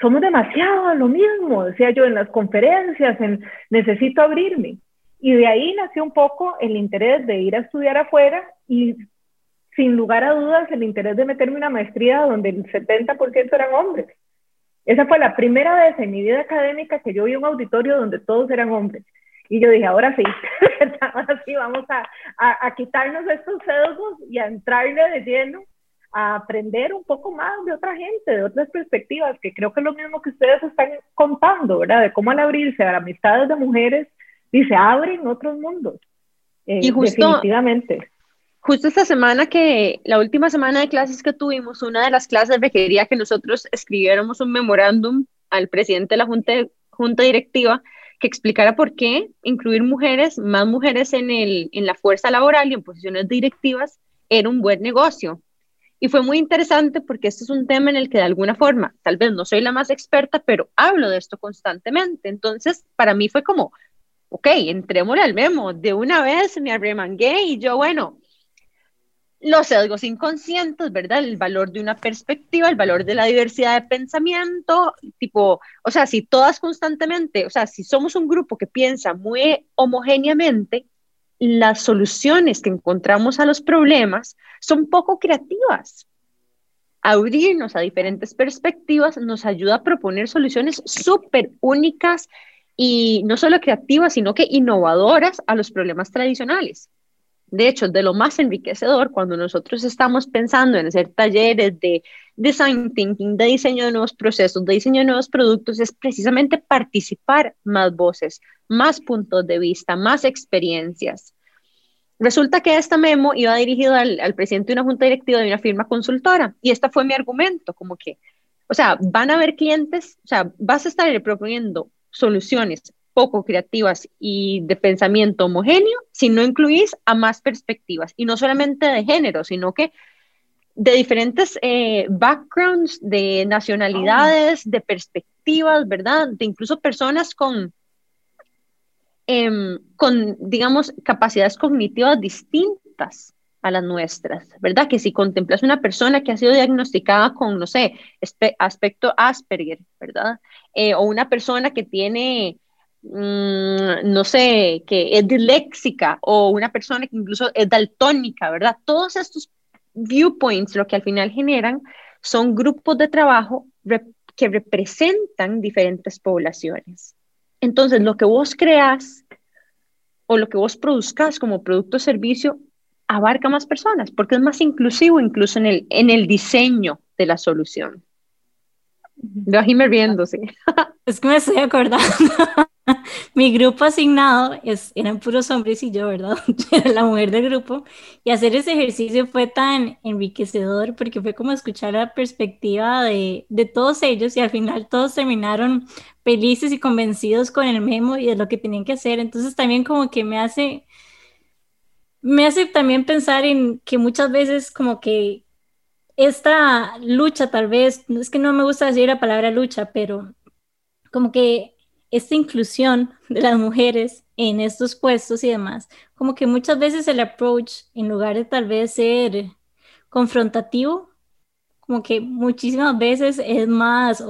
somos demasiado lo mismo, decía yo en las conferencias, en necesito abrirme. Y de ahí nació un poco el interés de ir a estudiar afuera y sin lugar a dudas el interés de meterme una maestría donde el 70% eran hombres. Esa fue la primera vez en mi vida académica que yo vi un auditorio donde todos eran hombres. Y yo dije, ahora sí, ahora sí vamos a, a, quitarnos estos sesgos y a entrarle de lleno a aprender un poco más de otra gente, de otras perspectivas, que creo que es lo mismo que ustedes están contando, ¿verdad? De cómo al abrirse a amistades de mujeres, dice, abren otros mundos. Eh, y justo, definitivamente. Justo esta semana que, la última semana de clases que tuvimos, una de las clases requería que nosotros escribiéramos un memorándum al presidente de la junta, junta directiva que explicara por qué incluir mujeres, más mujeres en, el, en la fuerza laboral y en posiciones directivas era un buen negocio. Y fue muy interesante porque este es un tema en el que de alguna forma, tal vez no soy la más experta, pero hablo de esto constantemente. Entonces, para mí fue como, ok, entrémosle al memo. De una vez me arremangué y yo, bueno, los sesgos inconscientes, ¿verdad? El valor de una perspectiva, el valor de la diversidad de pensamiento, tipo, o sea, si todas constantemente, o sea, si somos un grupo que piensa muy homogéneamente, las soluciones que encontramos a los problemas son poco creativas. Abrirnos a diferentes perspectivas nos ayuda a proponer soluciones súper únicas y no solo creativas, sino que innovadoras a los problemas tradicionales. De hecho, de lo más enriquecedor cuando nosotros estamos pensando en hacer talleres de design thinking, de diseño de nuevos procesos, de diseño de nuevos productos, es precisamente participar más voces, más puntos de vista, más experiencias. Resulta que esta memo iba dirigido al, al presidente de una junta directiva de una firma consultora y este fue mi argumento, como que, o sea, van a haber clientes, o sea, vas a estar proponiendo soluciones poco creativas y de pensamiento homogéneo si no incluís a más perspectivas y no solamente de género, sino que de diferentes eh, backgrounds, de nacionalidades, de perspectivas, ¿verdad? De incluso personas con, em, con, digamos, capacidades cognitivas distintas a las nuestras, ¿verdad? Que si contemplas una persona que ha sido diagnosticada con, no sé, aspecto Asperger, ¿verdad? Eh, o una persona que tiene mm, no sé, que es disléxica o una persona que incluso es daltónica, ¿verdad? Todos estos viewpoints lo que al final generan son grupos de trabajo que representan diferentes poblaciones. Entonces, lo que vos creas o lo que vos produzcas como producto o servicio abarca más personas porque es más inclusivo incluso en el, en el diseño de la solución. Veo a Jiménez riéndose. Es que me estoy acordando. Mi grupo asignado es, eran puros hombres y yo, ¿verdad? Yo era la mujer del grupo. Y hacer ese ejercicio fue tan enriquecedor porque fue como escuchar la perspectiva de, de todos ellos y al final todos terminaron felices y convencidos con el memo y de lo que tenían que hacer. Entonces también como que me hace, me hace también pensar en que muchas veces como que esta lucha tal vez, es que no me gusta decir la palabra lucha, pero como que esta inclusión de las mujeres en estos puestos y demás, como que muchas veces el approach, en lugar de tal vez ser confrontativo, como que muchísimas veces es más,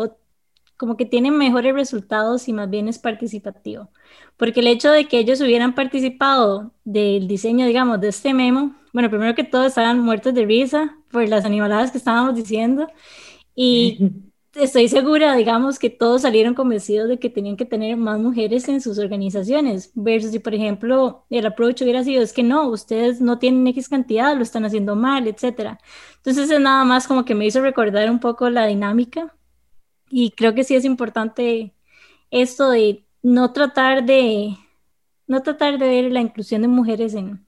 como que tiene mejores resultados y más bien es participativo. Porque el hecho de que ellos hubieran participado del diseño, digamos, de este memo, bueno, primero que todo estaban muertos de risa por las animaladas que estábamos diciendo y estoy segura, digamos, que todos salieron convencidos de que tenían que tener más mujeres en sus organizaciones, versus si, por ejemplo, el approach hubiera sido, es que no, ustedes no tienen X cantidad, lo están haciendo mal, etcétera. Entonces es nada más como que me hizo recordar un poco la dinámica y creo que sí es importante esto de no tratar de, no tratar de ver la inclusión de mujeres en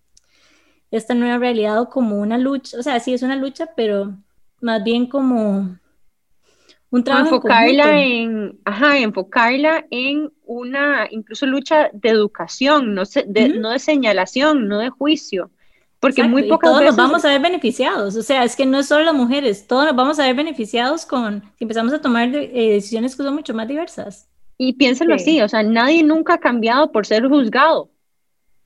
esta nueva realidad como una lucha, o sea, sí es una lucha, pero más bien como un trabajo enfocarla en, ajá, enfocarla en una incluso lucha de educación, no, de, no de señalación, no de juicio. Porque muy pocas todos veces... nos vamos a ver beneficiados, o sea, es que no es solo las mujeres, todos nos vamos a ver beneficiados con si empezamos a tomar eh, decisiones que son mucho más diversas. Y piénselo así, o sea, nadie nunca ha cambiado por ser juzgado.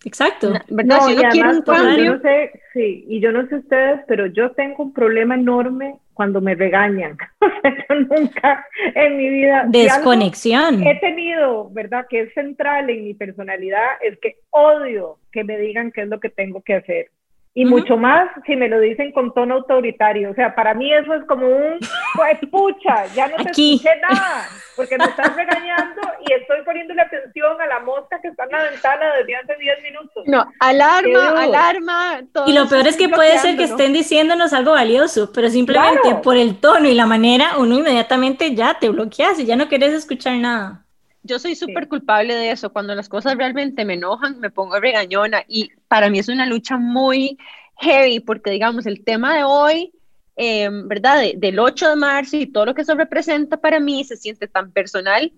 Exacto. ¿Verdad? No, si quiero un cambio. no sé, sí, y yo no sé ustedes, pero yo tengo un problema enorme cuando me regañan. O sea, yo nunca en mi vida. Desconexión. he tenido, ¿verdad? Que es central en mi personalidad, es que odio que me digan qué es lo que tengo que hacer. Y mucho más si me lo dicen con tono autoritario. O sea, para mí eso es como un, pues pucha, ya no te escuché nada, porque me estás regañando y estoy poniéndole atención a la mosca que está en la ventana desde hace 10 minutos. No, alarma, alarma. y lo peor es que puede ser que estén diciéndonos algo valioso, pero simplemente por el tono y la manera, uno inmediatamente ya te bloqueas y ya no quieres escuchar nada yo soy súper culpable de eso. Cuando las cosas realmente me enojan, me pongo regañona y para mí es una lucha muy heavy porque, digamos, el tema de hoy, em, ¿verdad? del 8 de marzo y todo lo que eso representa para mí se siente tan personal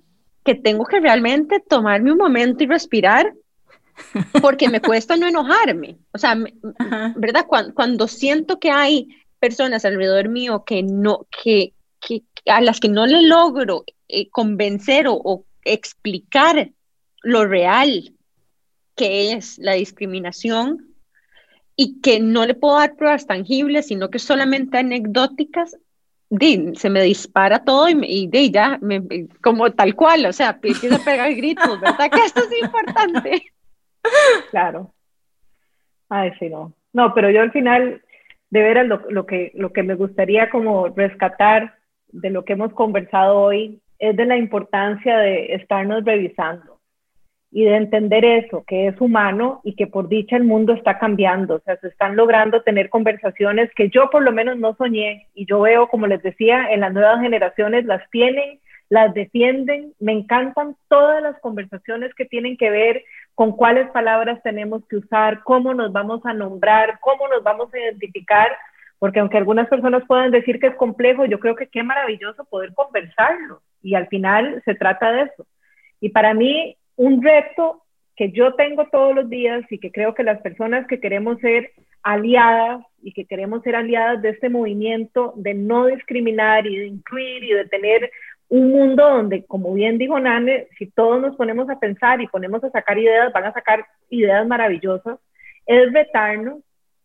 que tengo que realmente tomarme un momento y respirar porque me cuesta no enojarme. O sea, ¿verdad? Cuando, siento que hay personas alrededor mío que no, que, que a las que no le logro eh, convencer o, o explicar lo real que es la discriminación y que no le puedo dar pruebas tangibles, sino que solamente anecdóticas, se me dispara todo y, de, ya, me, como tal cual, o sea, empieza a pegar gritos, ¿verdad? Que esto es importante. Claro. Ay, sí, no. No, pero yo al final, de veras, lo, lo, que, lo que me gustaría como rescatar de lo que hemos conversado hoy es de la importancia de estarnos revisando y de entender eso, que es humano y que por dicha el mundo está cambiando. O sea, se están logrando tener conversaciones que yo por lo menos no soñé y yo veo, como les decía, en las nuevas generaciones las tienen, las defienden. Me encantan todas las conversaciones que tienen que ver con cuáles palabras tenemos que usar, cómo nos vamos a nombrar, cómo nos vamos a identificar, porque aunque algunas personas puedan decir que es complejo, yo creo que qué maravilloso poder conversarlo y al final se trata de eso. Y para mí, un reto que yo tengo todos los días y que creo que las personas que queremos ser aliadas y que queremos ser aliadas de este movimiento de no discriminar y de incluir y de tener un mundo donde, como bien dijo Nane, si todos nos ponemos a pensar y ponemos a sacar ideas, van a sacar ideas maravillosas, es retarnos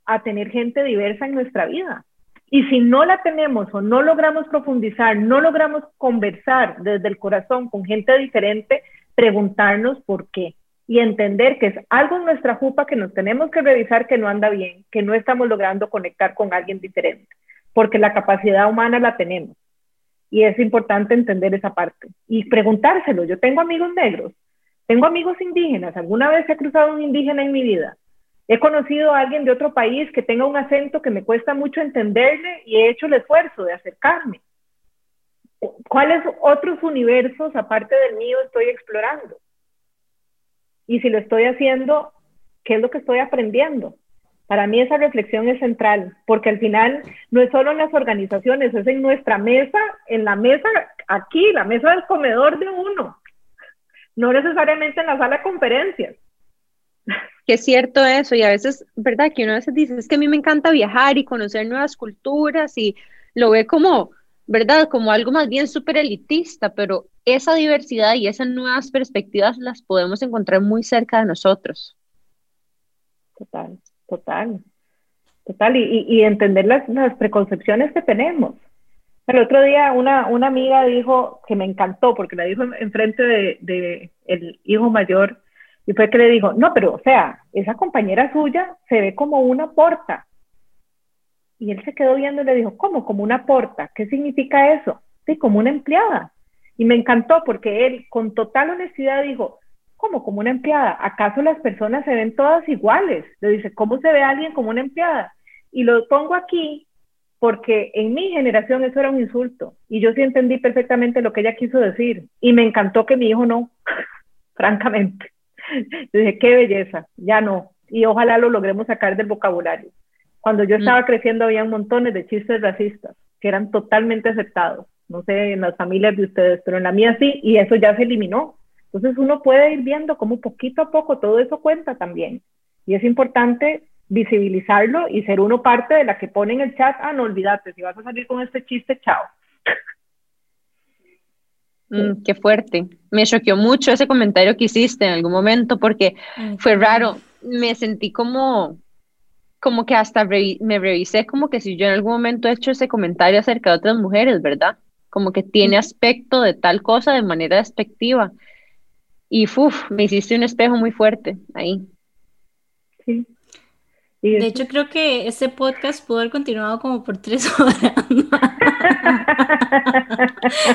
a tener gente diversa en nuestra vida. Y si no la tenemos o no logramos profundizar, no logramos conversar desde el corazón con gente diferente, preguntarnos por qué y entender que es algo en nuestra jupa que nos tenemos que revisar que no anda bien, que no estamos logrando conectar con alguien diferente, porque la capacidad humana la tenemos. Y es importante entender esa parte y preguntárselo. Yo tengo amigos negros, tengo amigos indígenas, alguna vez he cruzado un indígena en mi vida. He conocido a alguien de otro país que tenga un acento que me cuesta mucho entenderle y he hecho el esfuerzo de acercarme. ¿Cuáles otros universos aparte del mío estoy explorando? y si lo estoy haciendo, ¿qué es lo que estoy aprendiendo? Para mí esa reflexión es central, porque al final no es solo en las organizaciones, es en nuestra mesa, en la mesa aquí, la mesa del comedor de uno, no necesariamente en la sala de conferencias. Que es cierto eso, y a veces, ¿verdad? Que uno a veces dice, es que a mí me encanta viajar y conocer nuevas culturas y lo ve como, ¿verdad? Como algo más bien súper elitista, pero esa diversidad y esas nuevas perspectivas las podemos encontrar muy cerca de nosotros. Total, total, total, y, entender las, las, preconcepciones que tenemos. El otro día una, una amiga dijo que me encantó porque la dijo enfrente de, de el hijo mayor y fue que le dijo, no, pero o sea, esa compañera suya se ve como una porta. Y él se quedó viendo y le dijo, ¿cómo? Como una porta. ¿Qué significa eso? Sí, como una empleada. Y me encantó porque él con total honestidad dijo, ¿cómo como una empleada? ¿Acaso las personas se ven todas iguales? Le dice, ¿cómo se ve alguien como una empleada? Y lo pongo aquí porque en mi generación eso era un insulto y yo sí entendí perfectamente lo que ella quiso decir y me encantó que mi hijo no, francamente. Dije, qué belleza, ya no. Y ojalá lo logremos sacar del vocabulario. Cuando yo mm. estaba creciendo había montones de chistes racistas que eran totalmente aceptados no sé, en las familias de ustedes, pero en la mía sí, y eso ya se eliminó. Entonces uno puede ir viendo cómo poquito a poco todo eso cuenta también. Y es importante visibilizarlo y ser uno parte de la que pone en el chat, ah, no olvídate, si vas a salir con este chiste, chao. Mm, qué fuerte. Me choqueó mucho ese comentario que hiciste en algún momento porque fue raro. Me sentí como, como que hasta me revisé como que si yo en algún momento he hecho ese comentario acerca de otras mujeres, ¿verdad? como que tiene aspecto de tal cosa de manera despectiva. Y uf, me hiciste un espejo muy fuerte ahí. Sí. De hecho, creo que este podcast pudo haber continuado como por tres horas.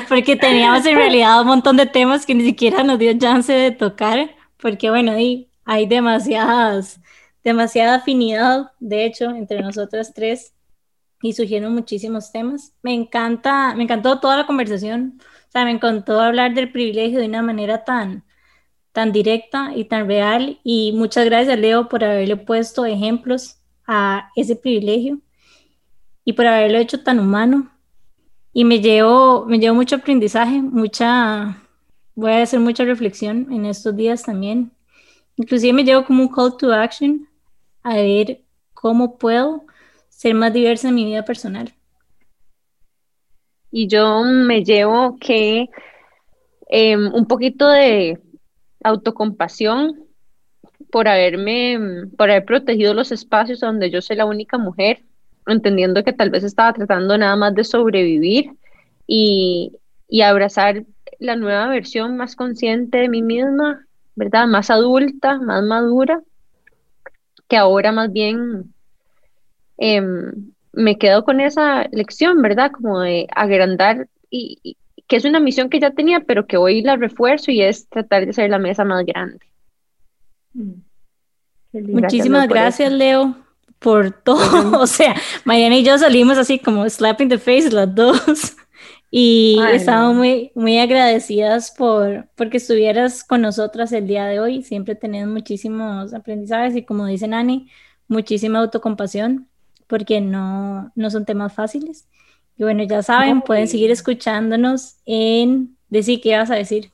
porque teníamos en realidad un montón de temas que ni siquiera nos dio chance de tocar, porque bueno, hay, hay demasiadas, demasiada afinidad, de hecho, entre nosotras tres y surgieron muchísimos temas. Me encanta, me encantó toda la conversación. O sea, me encantó hablar del privilegio de una manera tan, tan directa y tan real. Y muchas gracias, Leo, por haberle puesto ejemplos a ese privilegio y por haberlo hecho tan humano. Y me llevo, me llevo mucho aprendizaje, mucha, voy a hacer mucha reflexión en estos días también. Inclusive me llevo como un call to action a ver cómo puedo ser más diversa en mi vida personal. Y yo me llevo que em, un poquito de autocompasión por haberme, por haber protegido los espacios donde yo soy la única mujer, entendiendo que tal vez estaba tratando nada más de sobrevivir y, y abrazar la nueva versión más consciente de mí misma, ¿verdad? Más adulta, más madura, que ahora más bien Em, me quedo con esa lección, ¿verdad? Como de agrandar y, que es una misión que ya tenía, pero que hoy la refuerzo y es tratar de hacer la mesa más grande. Mm. Muchísimas gracias, Leo, por todo. o sea, Mariana y yo salimos así como slapping the face las dos. Y estamos muy, muy agradecidas por porque estuvieras con nosotras el día de hoy. Siempre tenemos muchísimos aprendizajes y como dice Nani, muchísima autocompasión porque no, no son temas fáciles. Y bueno, ya saben, pueden seguir escuchándonos en Decir qué vas a decir.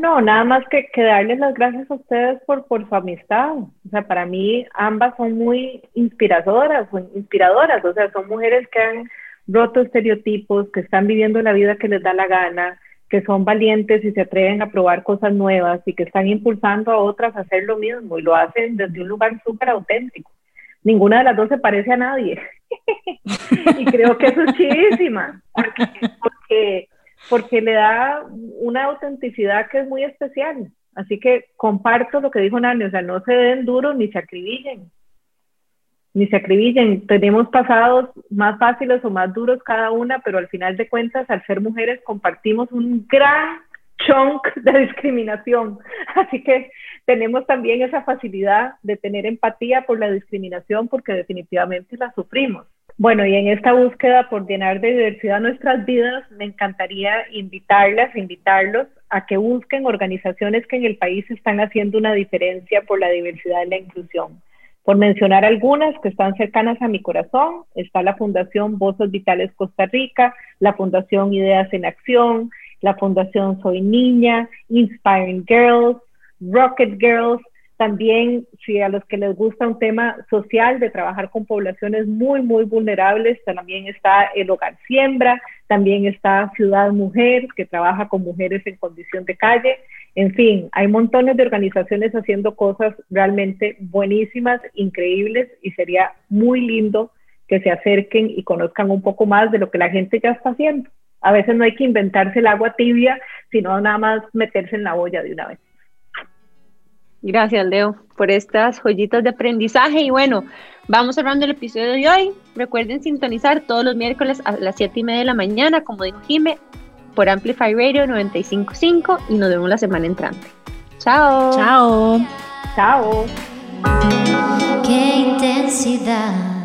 No, nada más que, que, darles las gracias a ustedes por, por su amistad. O sea, para mí ambas son muy inspiradoras, inspiradoras. O sea, son mujeres que han roto estereotipos, que están viviendo la vida que les da la gana, que son valientes y se atreven a probar cosas nuevas y que están impulsando a otras a hacer lo mismo y lo hacen desde un lugar súper auténtico ninguna de las dos se parece a nadie. Y creo que es chidísima, porque, porque, le da una autenticidad que es muy especial. Así que comparto lo que dijo Nani, o sea, no se den duros ni se acribillen. Ni se acribillen. Tenemos pasados más fáciles o más duros cada una, pero al final de cuentas, al ser mujeres, compartimos un gran chunk de discriminación. Así que tenemos también esa facilidad de tener empatía por la discriminación porque definitivamente la sufrimos. Bueno, y en esta búsqueda por llenar de diversidad nuestras vidas, me encantaría invitarlas, invitarlos a que busquen organizaciones que en el país están haciendo una diferencia por la diversidad y la inclusión. Por mencionar algunas que están cercanas a mi corazón, está la Fundación Voces Vitales Costa Rica, la Fundación Ideas en Acción, la Fundación Soy Niña, Inspiring Girls, Rocket Girls, también, si a los que les gusta un tema social de trabajar con poblaciones muy, muy vulnerables, también está el Hogar Siembra, también está Ciudad Mujer, que trabaja con mujeres en condición de calle. En fin, hay montones de organizaciones haciendo cosas realmente buenísimas, increíbles, y sería muy lindo que se acerquen y conozcan un poco más de lo que la gente ya está haciendo. A veces no hay que inventarse el agua tibia, sino nada más meterse en la olla de una vez. Gracias, Leo, por estas joyitas de aprendizaje. Y bueno, vamos cerrando el episodio de hoy. Recuerden sintonizar todos los miércoles a las 7 y media de la mañana, como dijo Jime, por Amplify Radio 955 y nos vemos la semana entrante. Chao. Chao. Chao. Qué intensidad